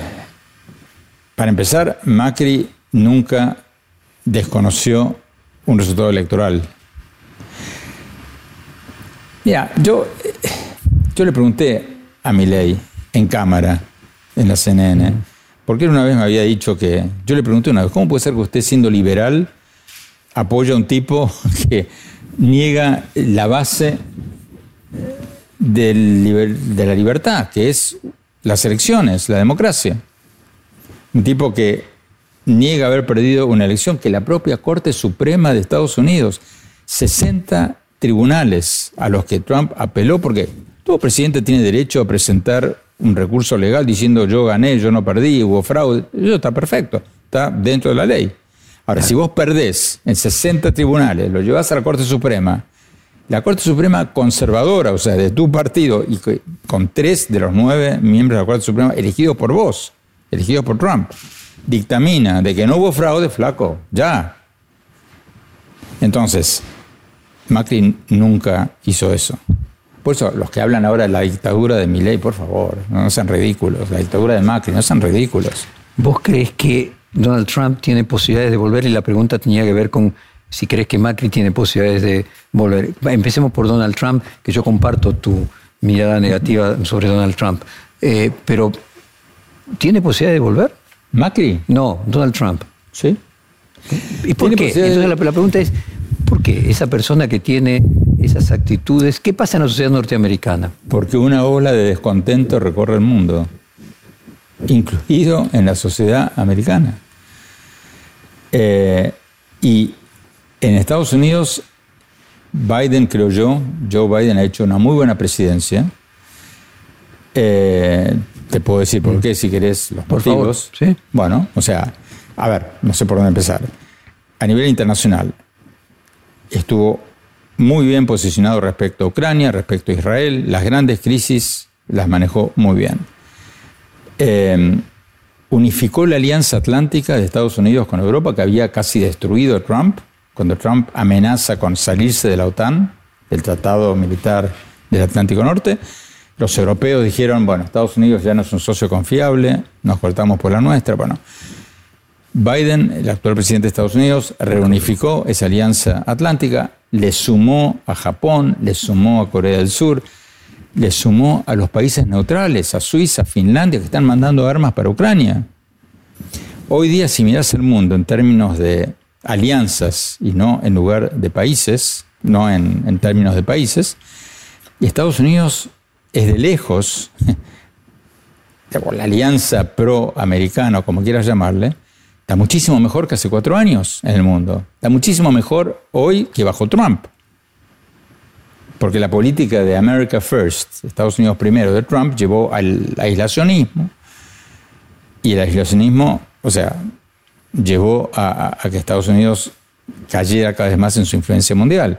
para empezar, Macri nunca desconoció un resultado electoral. Mira, yo, yo le pregunté a Milei en cámara, en la CNN, porque él una vez me había dicho que, yo le pregunté una vez, ¿cómo puede ser que usted siendo liberal apoya a un tipo que niega la base de la libertad, que es las elecciones, la democracia. Un tipo que niega haber perdido una elección que la propia Corte Suprema de Estados Unidos, 60 tribunales a los que Trump apeló, porque todo presidente tiene derecho a presentar un recurso legal diciendo yo gané, yo no perdí, hubo fraude, eso está perfecto, está dentro de la ley. Ahora, si vos perdés en 60 tribunales, lo llevas a la Corte Suprema, la Corte Suprema conservadora, o sea, de tu partido, y con tres de los nueve miembros de la Corte Suprema elegidos por vos, elegidos por Trump, dictamina de que no hubo fraude, flaco, ya. Entonces, Macri nunca hizo eso. Por eso, los que hablan ahora de la dictadura de Milei, por favor, no sean ridículos. La dictadura de Macri, no sean ridículos. ¿Vos crees que Donald Trump tiene posibilidades de volver? Y la pregunta tenía que ver con si crees que Macri tiene posibilidades de volver. Empecemos por Donald Trump, que yo comparto tu mirada negativa sobre Donald Trump. Eh, pero, ¿tiene posibilidades de volver? ¿Macri? No, Donald Trump. ¿Sí? ¿Y por qué? Entonces la, pregunta es, ¿por qué esa persona que tiene esas actitudes, qué pasa en la sociedad norteamericana? Porque una ola de descontento recorre el mundo, incluido en la sociedad americana. Eh, y en Estados Unidos, Biden, creo yo, Joe Biden ha hecho una muy buena presidencia. Eh, te puedo decir por qué, si querés, los motivos. ¿sí? Bueno, o sea, a ver, no sé por dónde empezar. A nivel internacional, estuvo muy bien posicionado respecto a Ucrania, respecto a Israel. Las grandes crisis las manejó muy bien. Eh, unificó la alianza atlántica de Estados Unidos con Europa, que había casi destruido a Trump cuando Trump amenaza con salirse de la OTAN, del Tratado Militar del Atlántico Norte, los europeos dijeron, bueno, Estados Unidos ya no es un socio confiable, nos cortamos por la nuestra. Bueno, Biden, el actual presidente de Estados Unidos, reunificó esa alianza atlántica, le sumó a Japón, le sumó a Corea del Sur, le sumó a los países neutrales, a Suiza, Finlandia, que están mandando armas para Ucrania. Hoy día, si miras el mundo en términos de alianzas y no en lugar de países, no en, términos de países. Y Estados Unidos es de lejos, la alianza pro-americana, como quieras llamarle, está muchísimo mejor que hace cuatro años en el mundo. Está muchísimo mejor hoy que bajo Trump. Porque la política de America First, Estados Unidos primero, de Trump, llevó al aislacionismo. Y el aislacionismo, o sea, llevó a, que Estados Unidos cayera cada vez más en su influencia mundial.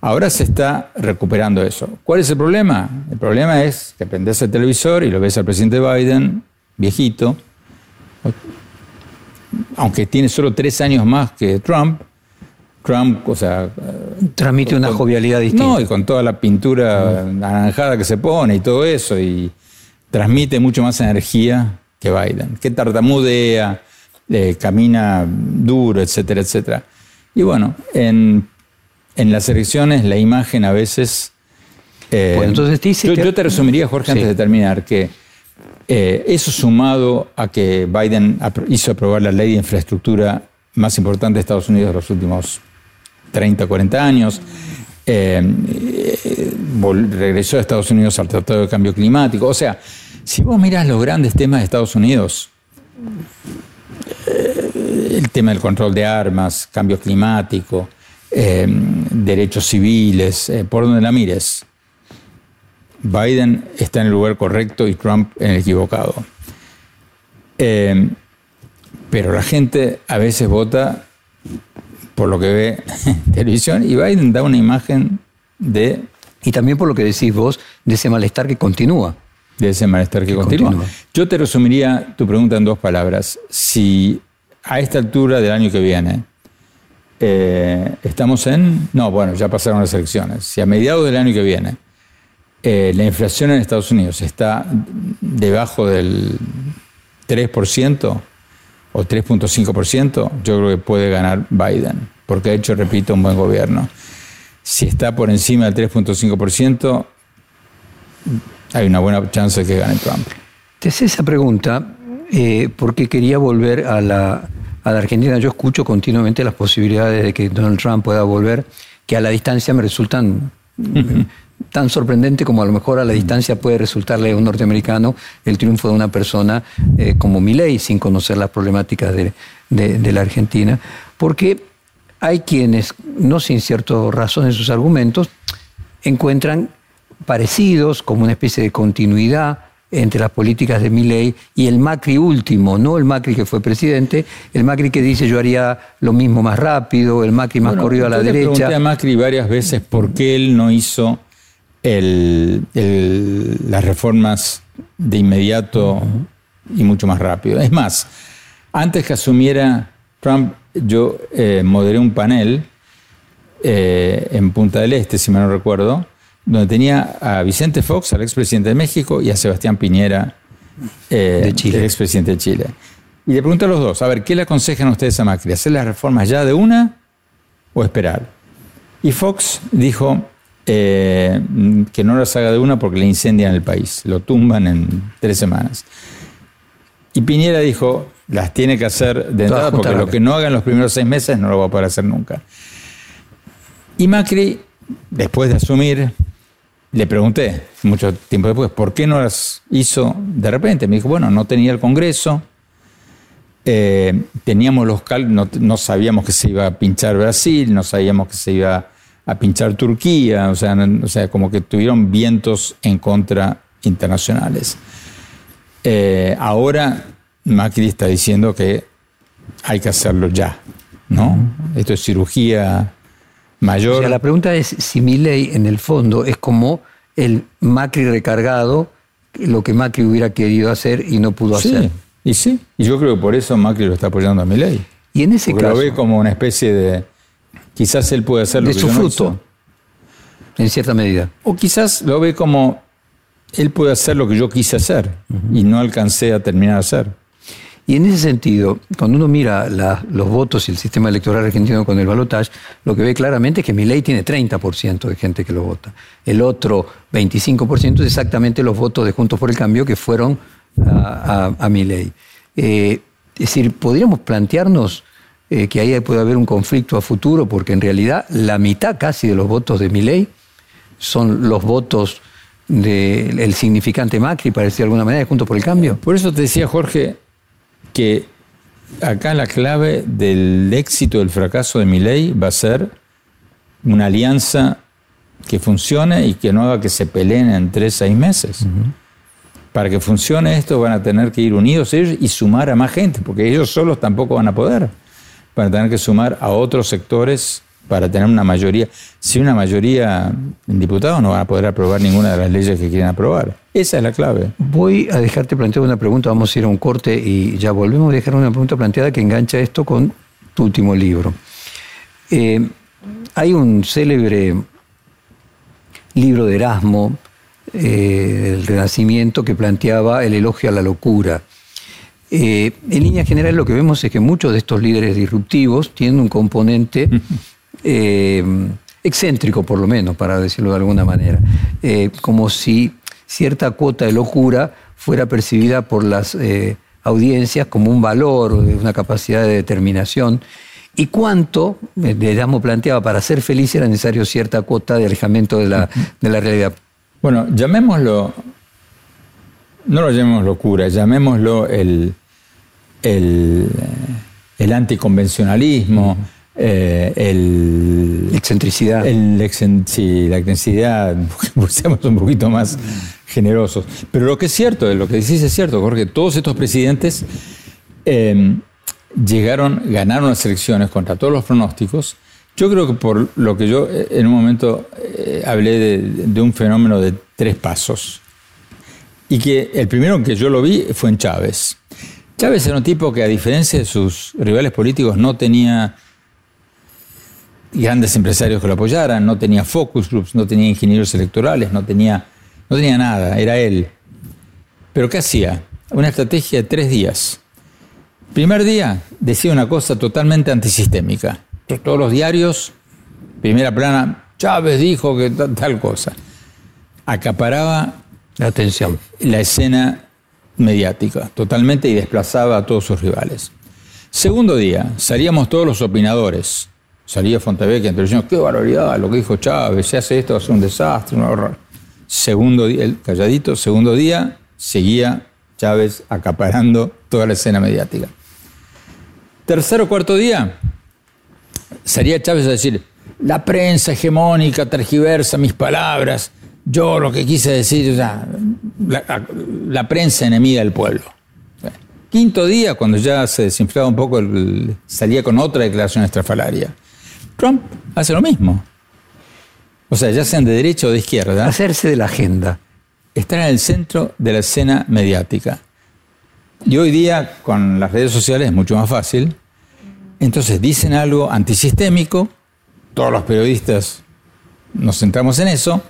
Ahora se está recuperando eso. ¿Cuál es el problema? El problema es que prendes el televisor y lo ves al presidente Biden, viejito, aunque tiene solo tres años más que Trump. Trump, o sea. Transmite una jovialidad distinta. No, y con toda la pintura anaranjada que se pone y todo eso, y transmite mucho más energía que Biden, que tartamudea, eh, camina duro, etcétera, etcétera. Y bueno, en, las elecciones la imagen a veces... Eh, entonces dice yo, te resumiría, Jorge, antes de terminar, que Eh, eso sumado a que Biden hizo aprobar la ley de infraestructura más importante de Estados Unidos de los últimos 30, 40 años, eh, regresó a Estados Unidos al Tratado de Cambio Climático. O sea, si vos mirás los grandes temas de Estados Unidos, el tema del control de armas, cambio climático, eh, derechos civiles, por donde la mires, Biden está en el lugar correcto y Trump en el equivocado. pero la gente a veces vota por lo que ve en televisión y Biden da una imagen de... Y también por lo que decís vos, de ese malestar que continúa. De ese malestar que, continúa. Yo te resumiría tu pregunta en dos palabras. Si a esta altura del año que viene eh, estamos en... No, bueno, ya pasaron las elecciones. Si a mediados del año que viene eh, la inflación en Estados Unidos está debajo del 3%, o 3.5%, yo creo que puede ganar Biden, porque ha hecho, repito, un buen gobierno. Si está por encima del 3.5%, hay una buena chance de que gane Trump. Te hice esa pregunta eh, porque quería volver a la, a la Argentina. Yo escucho continuamente las posibilidades de que Donald Trump pueda volver, que a la distancia me resultan tan sorprendente como a lo mejor a la distancia puede resultarle a un norteamericano el triunfo de una persona eh, como Milei, sin conocer las problemáticas de, la Argentina, porque hay quienes, no sin cierta razón en sus argumentos, encuentran parecidos como una especie de continuidad entre las políticas de Milei y el Macri último, no el Macri que fue presidente, el Macri que dice yo haría lo mismo más rápido, el Macri más corrido a la derecha. Le pregunté a Macri varias veces por qué él no hizo las reformas de inmediato y mucho más rápido. Es más, antes que asumiera Trump, yo eh, moderé un panel eh, en Punta del Este, si me no recuerdo, donde tenía a Vicente Fox, al expresidente de México, y a Sebastián Piñera, eh, de Chile. el expresidente de Chile. Y le pregunté a los dos, a ver, ¿qué le aconsejan ustedes a Macri? ¿Hacer las reformas ya de una o esperar? Y Fox dijo, eh, que no las haga de una porque le incendian el país, lo tumban en tres semanas. Y Piñera dijo, las tiene que hacer de entrada porque lo que no haga en los primeros seis meses no lo va a poder hacer nunca. Y Macri, después de asumir, le pregunté, mucho tiempo después, ¿por qué no las hizo de repente? Me dijo, bueno, no tenía el Congreso, eh, teníamos los cal no, sabíamos que se iba a pinchar Brasil, no sabíamos que se iba a pinchar Turquía, o sea, o sea, como que tuvieron vientos en contra internacionales. Eh, ahora Macri está diciendo que hay que hacerlo ya, ¿no? Esto es cirugía mayor. O sea, la pregunta es si mi ley en el fondo es como el Macri recargado, lo que Macri hubiera querido hacer y no pudo hacer. Y sí, y yo creo que por eso Macri lo está apoyando a mi ley. Y en ese caso. Lo ve como una especie de Quizás él puede hacer lo de su fruto, en cierta medida. O quizás lo ve como él puede hacer lo que yo quise hacer y no alcancé a terminar de hacer. Y en ese sentido, cuando uno mira los votos y el sistema electoral argentino con el balotaje, lo que ve claramente es que mi ley tiene 30% de gente que lo vota. El otro 25% es exactamente los votos de Juntos por el Cambio que fueron a, mi ley. Eh, es decir, podríamos plantearnos eh, que ahí puede haber un conflicto a futuro, porque en realidad la mitad casi de los votos de mi ley son los votos del significante Macri, para decir de alguna manera, junto por el cambio. Por eso te decía, Jorge, que acá la clave del éxito del fracaso de mi ley va a ser una alianza que funcione y que no haga que se peleen en tres, seis meses. Para que funcione esto van a tener que ir unidos ellos y sumar a más gente, porque ellos solos tampoco van a poder para tener que sumar a otros sectores para tener una mayoría. Si una mayoría en diputados no van a poder aprobar ninguna de las leyes que quieren aprobar. Esa es la clave. Voy a dejarte plantear una pregunta, vamos a ir a un corte y ya volvemos a dejar una pregunta planteada que engancha esto con tu último libro. Eh, hay un célebre libro de Erasmo, eh, el Renacimiento, que planteaba el elogio a la locura. Eh, en línea general lo que vemos es que muchos de estos líderes disruptivos tienen un componente eh, excéntrico, por lo menos, para decirlo de alguna manera, eh, como si cierta cuota de locura fuera percibida por las eh, audiencias como un valor, una capacidad de determinación. ¿Y cuánto, eh, Erasmo planteaba, para ser feliz era necesario cierta cuota de alejamiento de la, de la realidad? Bueno, llamémoslo, no lo llamemos locura, llamémoslo el, el, el anticonvencionalismo, eh, el... Excentricidad. El, sí, la excentricidad, seamos un poquito más generosos. Pero lo que es cierto, lo que decís es cierto, Jorge, todos estos presidentes em, llegaron, ganaron las elecciones contra todos los pronósticos. Yo creo que por lo que yo eh, en un momento eh, hablé de, de, un fenómeno de tres pasos. Y que el primero que yo lo vi fue en Chávez. Chávez era un tipo que a diferencia de sus rivales políticos no tenía grandes empresarios que lo apoyaran, no tenía focus groups, no tenía ingenieros electorales, no tenía, no tenía nada, era él. Pero ¿qué hacía? Una estrategia de tres días. Primer día decía una cosa totalmente antisistémica. Todos los diarios, primera plana, Chávez dijo que tal, cosa. Acaparaba la atención. La escena mediática, totalmente y desplazaba a todos sus rivales. Segundo día, salíamos todos los opinadores, Salía Fontevecchia en televisión, qué barbaridad, lo que dijo Chávez, se hace esto, va a ser un desastre, un horror. Segundo día, el calladito, segundo día, seguía Chávez acaparando toda la escena mediática. Tercer o cuarto día, salía Chávez a decir, la prensa hegemónica tergiversa mis palabras, yo lo que quise decir, la, la, prensa enemiga del pueblo. Quinto día, cuando ya se desinflaba un poco, salía con otra declaración estrafalaria. Trump hace lo mismo. O sea, ya sean de derecha o de izquierda. Hacerse de la agenda. Estar en el centro de la escena mediática. Y hoy día, con las redes sociales, es mucho más fácil. Entonces dicen algo antisistémico, todos los periodistas nos centramos en eso,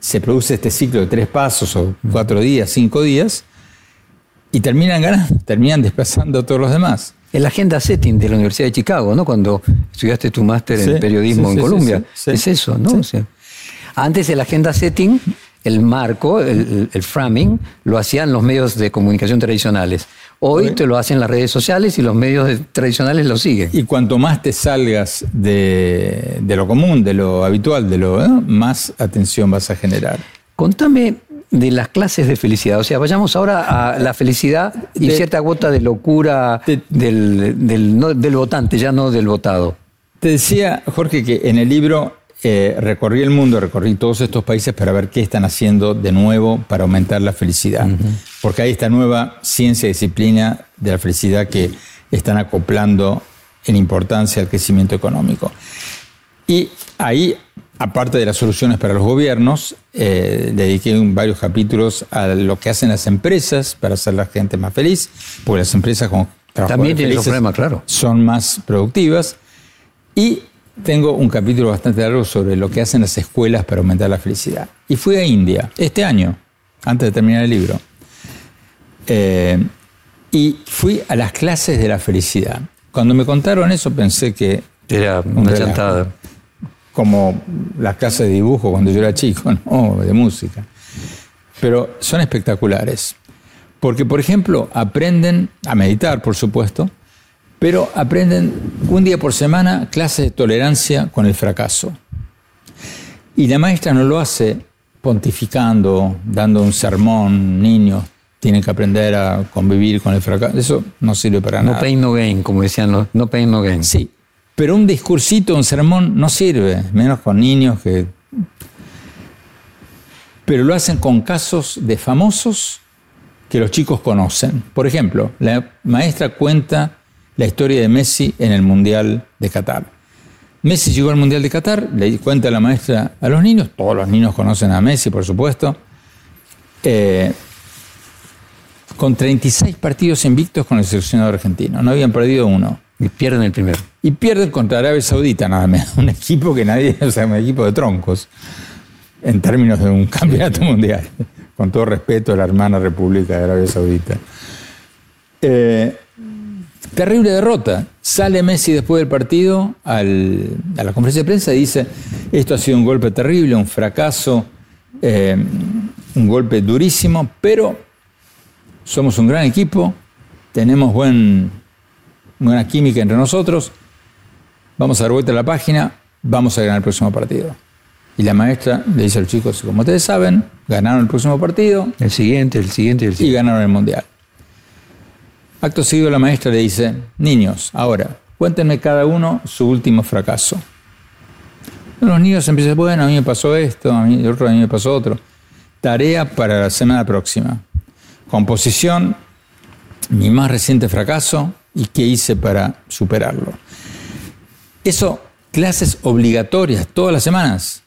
se produce este ciclo de tres pasos o cuatro días, cinco días, y terminan ganando, terminan desplazando a todos los demás en la agenda setting de la Universidad de Chicago, ¿no? Cuando estudiaste tu máster en periodismo en Colombia. es eso, ¿no? antes de la agenda setting, el marco, el, framing, lo hacían los medios de comunicación tradicionales. Hoy te lo hacen las redes sociales y los medios tradicionales lo siguen. Y cuanto más te salgas de, lo común, de lo habitual, de lo más atención vas a generar. Contame de las clases de felicidad. O sea, vayamos ahora a la felicidad y cierta cuota de locura del, del, votante, ya no del votado. Te decía, Jorge, que en el libro eh, recorrí el mundo, recorrí todos estos países para ver qué están haciendo de nuevo para aumentar la felicidad. Porque hay esta nueva ciencia y disciplina de la felicidad que están acoplando en importancia al crecimiento económico. Y ahí aparte de las soluciones para los gobiernos, eh, dediqué varios capítulos a lo que hacen las empresas para hacer la gente más feliz, porque las empresas con también tienen problemas, claro. Son más productivas. Y tengo un capítulo bastante largo sobre lo que hacen las escuelas para aumentar la felicidad. Y fui a India este año, antes de terminar el libro. Eh, y fui a las clases de la felicidad. Cuando me contaron eso pensé que... Era una chantada como las clases de dibujo cuando yo era chico, ¿no? de música. Pero son espectaculares. Porque, por ejemplo, aprenden a meditar, por supuesto, pero aprenden un día por semana clases de tolerancia con el fracaso. Y la maestra no lo hace pontificando, dando un sermón, niños tienen que aprender a convivir con el fracaso. Eso no sirve para nada. No pain, no gain, como decían los, no pain, no gain. Sí, pero un discursito, un sermón no sirve, menos con niños que... Pero lo hacen con casos de famosos que los chicos conocen. Por ejemplo, la maestra cuenta la historia de Messi en el Mundial de Qatar. Messi llegó al Mundial de Qatar, le cuenta la maestra a los niños, todos los niños conocen a Messi, por supuesto, eh, con 36 partidos invictos con el seleccionado argentino, no habían perdido uno. Y pierden el primero. Y pierden contra Arabia Saudita, nada menos. Un equipo que nadie, o sea, un equipo de troncos, en términos de un campeonato mundial. Con todo respeto a la hermana República de Arabia Saudita. Eh, terrible derrota. Sale Messi después del partido a la conferencia de prensa y dice, esto ha sido un golpe terrible, un fracaso, eh, un golpe durísimo, pero somos un gran equipo, tenemos buen, buena química entre nosotros, vamos a dar vuelta a la página, vamos a ganar el próximo partido. Y la maestra le dice a los chicos, como ustedes saben, ganaron el próximo partido. El siguiente, el siguiente, el siguiente. Y ganaron el mundial. Acto seguido la maestra le dice, niños, ahora, cuéntenme cada uno su último fracaso. Los niños empiezan, bueno, a mí me pasó esto, a mí, otro a mí me pasó otro. Tarea para la semana próxima. Composición, mi más reciente fracaso y qué hice para superarlo. Eso, clases obligatorias todas las semanas.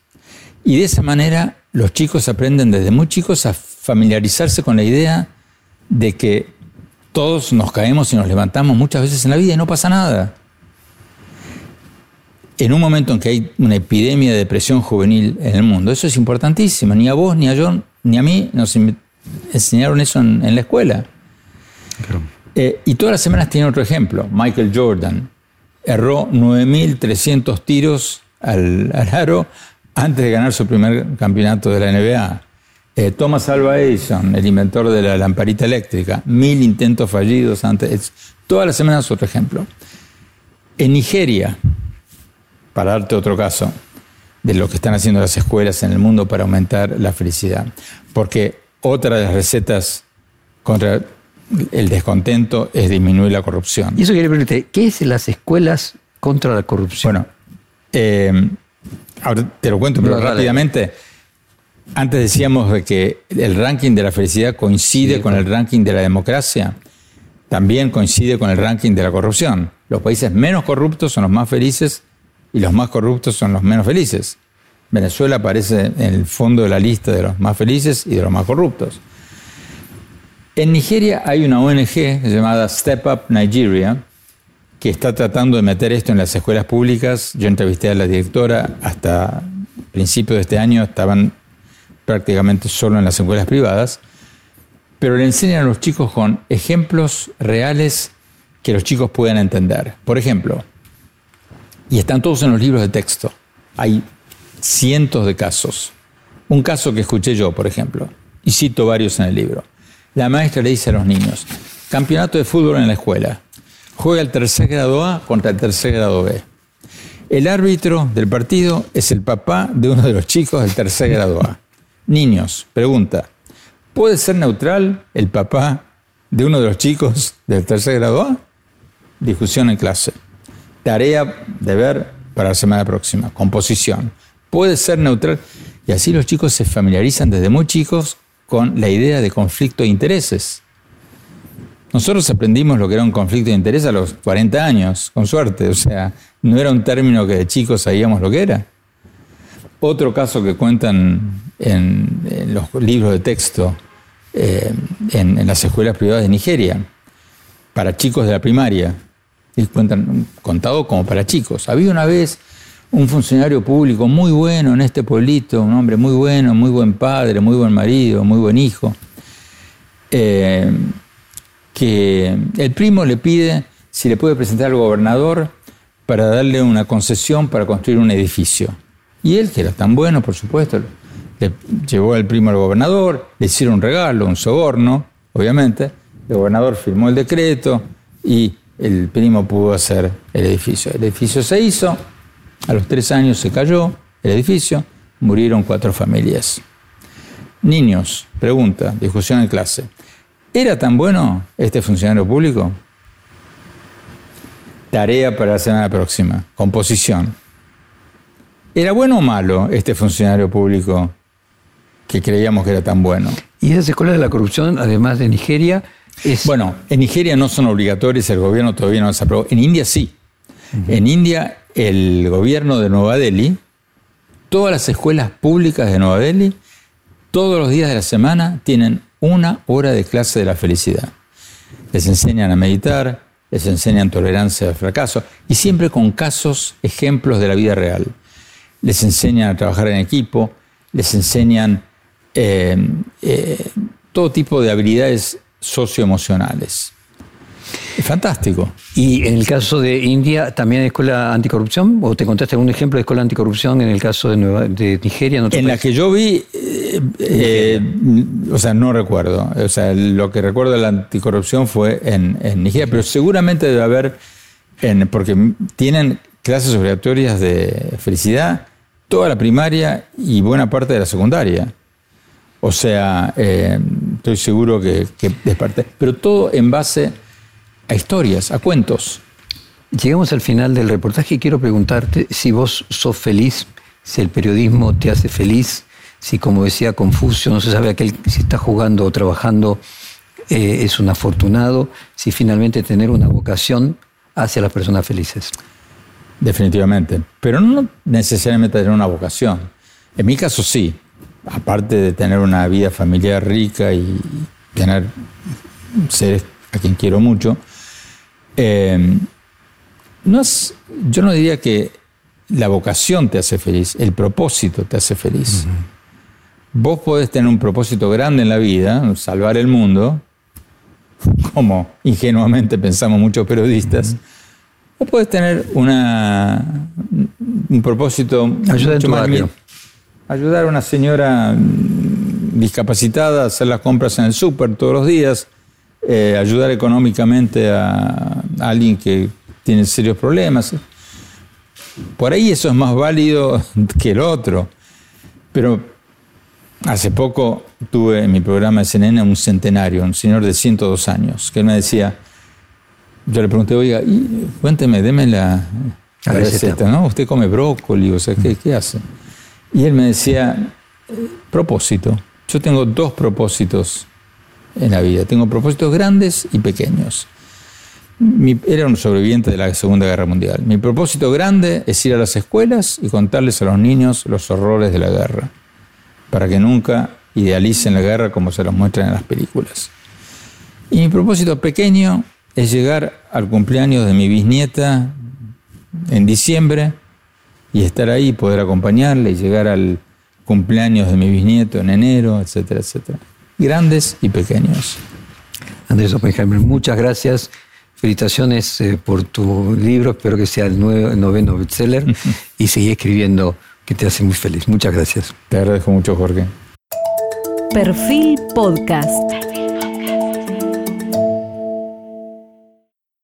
Y de esa manera los chicos aprenden desde muy chicos a familiarizarse con la idea de que todos nos caemos y nos levantamos muchas veces en la vida y no pasa nada. En un momento en que hay una epidemia de depresión juvenil en el mundo, eso es importantísimo. Ni a vos, ni a John, ni a mí nos enseñaron eso en, la escuela. Eh, y todas las semanas tiene otro ejemplo. Michael Jordan erró 9.300 tiros al, aro antes de ganar su primer campeonato de la NBA. Eh, Thomas Alva Edison, el inventor de la lamparita eléctrica, mil intentos fallidos antes. Todas las semanas otro ejemplo. En Nigeria, para darte otro caso, de lo que están haciendo las escuelas en el mundo para aumentar la felicidad. Porque otra de las recetas contra el descontento es disminuir la corrupción. Y eso quiere preguntarte, ¿qué es las escuelas contra la corrupción? Bueno, eh, ahora te lo cuento, pero rápidamente. Antes decíamos de que el ranking de la felicidad coincide con el ranking de la democracia, también coincide con el ranking de la corrupción. Los países menos corruptos son los más felices y los más corruptos son los menos felices. Venezuela aparece en el fondo de la lista de los más felices y de los más corruptos. En Nigeria hay una ONG llamada Step Up Nigeria, que está tratando de meter esto en las escuelas públicas. Yo entrevisté a la directora, hasta principios de este año estaban prácticamente solo en las escuelas privadas, pero le enseñan a los chicos con ejemplos reales que los chicos puedan entender. Por ejemplo, y están todos en los libros de texto, hay cientos de casos. Un caso que escuché yo, por ejemplo, y cito varios en el libro. La maestra le dice a los niños, campeonato de fútbol en la escuela, juega el tercer grado A contra el tercer grado B. El árbitro del partido es el papá de uno de los chicos del tercer grado A. Niños, pregunta, ¿puede ser neutral el papá de uno de los chicos del tercer grado A? Discusión en clase. Tarea de ver para la semana próxima. Composición. ¿Puede ser neutral? Y así los chicos se familiarizan desde muy chicos con la idea de conflicto de intereses. Nosotros aprendimos lo que era un conflicto de interés a los 40 años, con suerte. O sea, no era un término que de chicos sabíamos lo que era. Otro caso que cuentan en, los libros de texto eh, en, las escuelas privadas de Nigeria, para chicos de la primaria, y cuentan contado como para chicos. Había una vez un funcionario público muy bueno en este pueblito, un hombre muy bueno, muy buen padre, muy buen marido, muy buen hijo. Eh, que el primo le pide si le puede presentar al gobernador para darle una concesión para construir un edificio. Y él, que era tan bueno, por supuesto, le llevó al primo al gobernador, le hicieron un regalo, un soborno, obviamente. El gobernador firmó el decreto y el primo pudo hacer el edificio. El edificio se hizo, a los tres años se cayó el edificio, murieron cuatro familias. Niños, pregunta, discusión en clase. ¿Era tan bueno este funcionario público? Tarea para la semana próxima. Composición. ¿Era bueno o malo este funcionario público que creíamos que era tan bueno? Y esas escuelas de la corrupción, además de Nigeria, es... Bueno, en Nigeria no son obligatorias, el gobierno todavía no las aprobó. En India sí. En India, el gobierno de Nueva Delhi, todas las escuelas públicas de Nueva Delhi, todos los días de la semana tienen una hora de clase de la felicidad. Les enseñan a meditar, les enseñan tolerancia al fracaso y siempre con casos, ejemplos de la vida real. Les enseñan a trabajar en equipo, les enseñan eh, eh, todo tipo de habilidades socioemocionales. Es fantástico. ¿Y en el caso de India también hay escuela anticorrupción? ¿O te contaste algún ejemplo de escuela anticorrupción en el caso de, Nueva, de Nigeria? En, la que yo vi, eh, Eh, o sea, no recuerdo. O sea, lo que recuerdo de la anticorrupción fue en, Nigeria, pero seguramente debe haber, en, porque tienen clases obligatorias de felicidad, toda la primaria y buena parte de la secundaria. O sea, eh, estoy seguro que, que es parte. Pero todo en base a historias, a cuentos. Llegamos al final del reportaje y quiero preguntarte si vos sos feliz, si el periodismo te hace feliz, si como decía Confucio, no se sabe aquel si está jugando o trabajando eh, es un afortunado, si finalmente tener una vocación hace a las personas felices. Definitivamente, pero no necesariamente tener una vocación. En mi caso sí, aparte de tener una vida familiar rica y tener seres a quien quiero mucho, eh, no es, yo no diría que la vocación te hace feliz, el propósito te hace feliz. Vos podés tener un propósito grande en la vida, salvar el mundo, como ingenuamente pensamos muchos periodistas, o podés tener una, un propósito Ayuda mucho más ayudar a una señora discapacitada a hacer las compras en el súper todos los días, eh, ayudar económicamente a alguien que tiene serios problemas. Por ahí eso es más válido que el otro. Pero hace poco tuve en mi programa de CNN un centenario, un señor de 102 años, que él me decía, yo le pregunté, oiga, cuénteme, déme la, receta, ¿no? Usted come brócoli, o sea, ¿qué, ¿qué hace? Y él me decía, propósito. Yo tengo dos propósitos en la vida. Tengo propósitos grandes y pequeños era un sobreviviente de la Segunda Guerra Mundial. Mi propósito grande es ir a las escuelas y contarles a los niños los horrores de la guerra, para que nunca idealicen la guerra como se los muestran en las películas. Y mi propósito pequeño es llegar al cumpleaños de mi bisnieta en diciembre y estar ahí, poder acompañarle y llegar al cumpleaños de mi bisnieto en enero, etcétera, etcétera. Grandes y pequeños. Andrés Oppenheimer, muchas gracias. Felicitaciones eh, por tu libro, espero que sea el, nuevo, noveno bestseller y seguí escribiendo, que te hace muy feliz. Muchas gracias. Te agradezco mucho, Jorge. Perfil Podcast.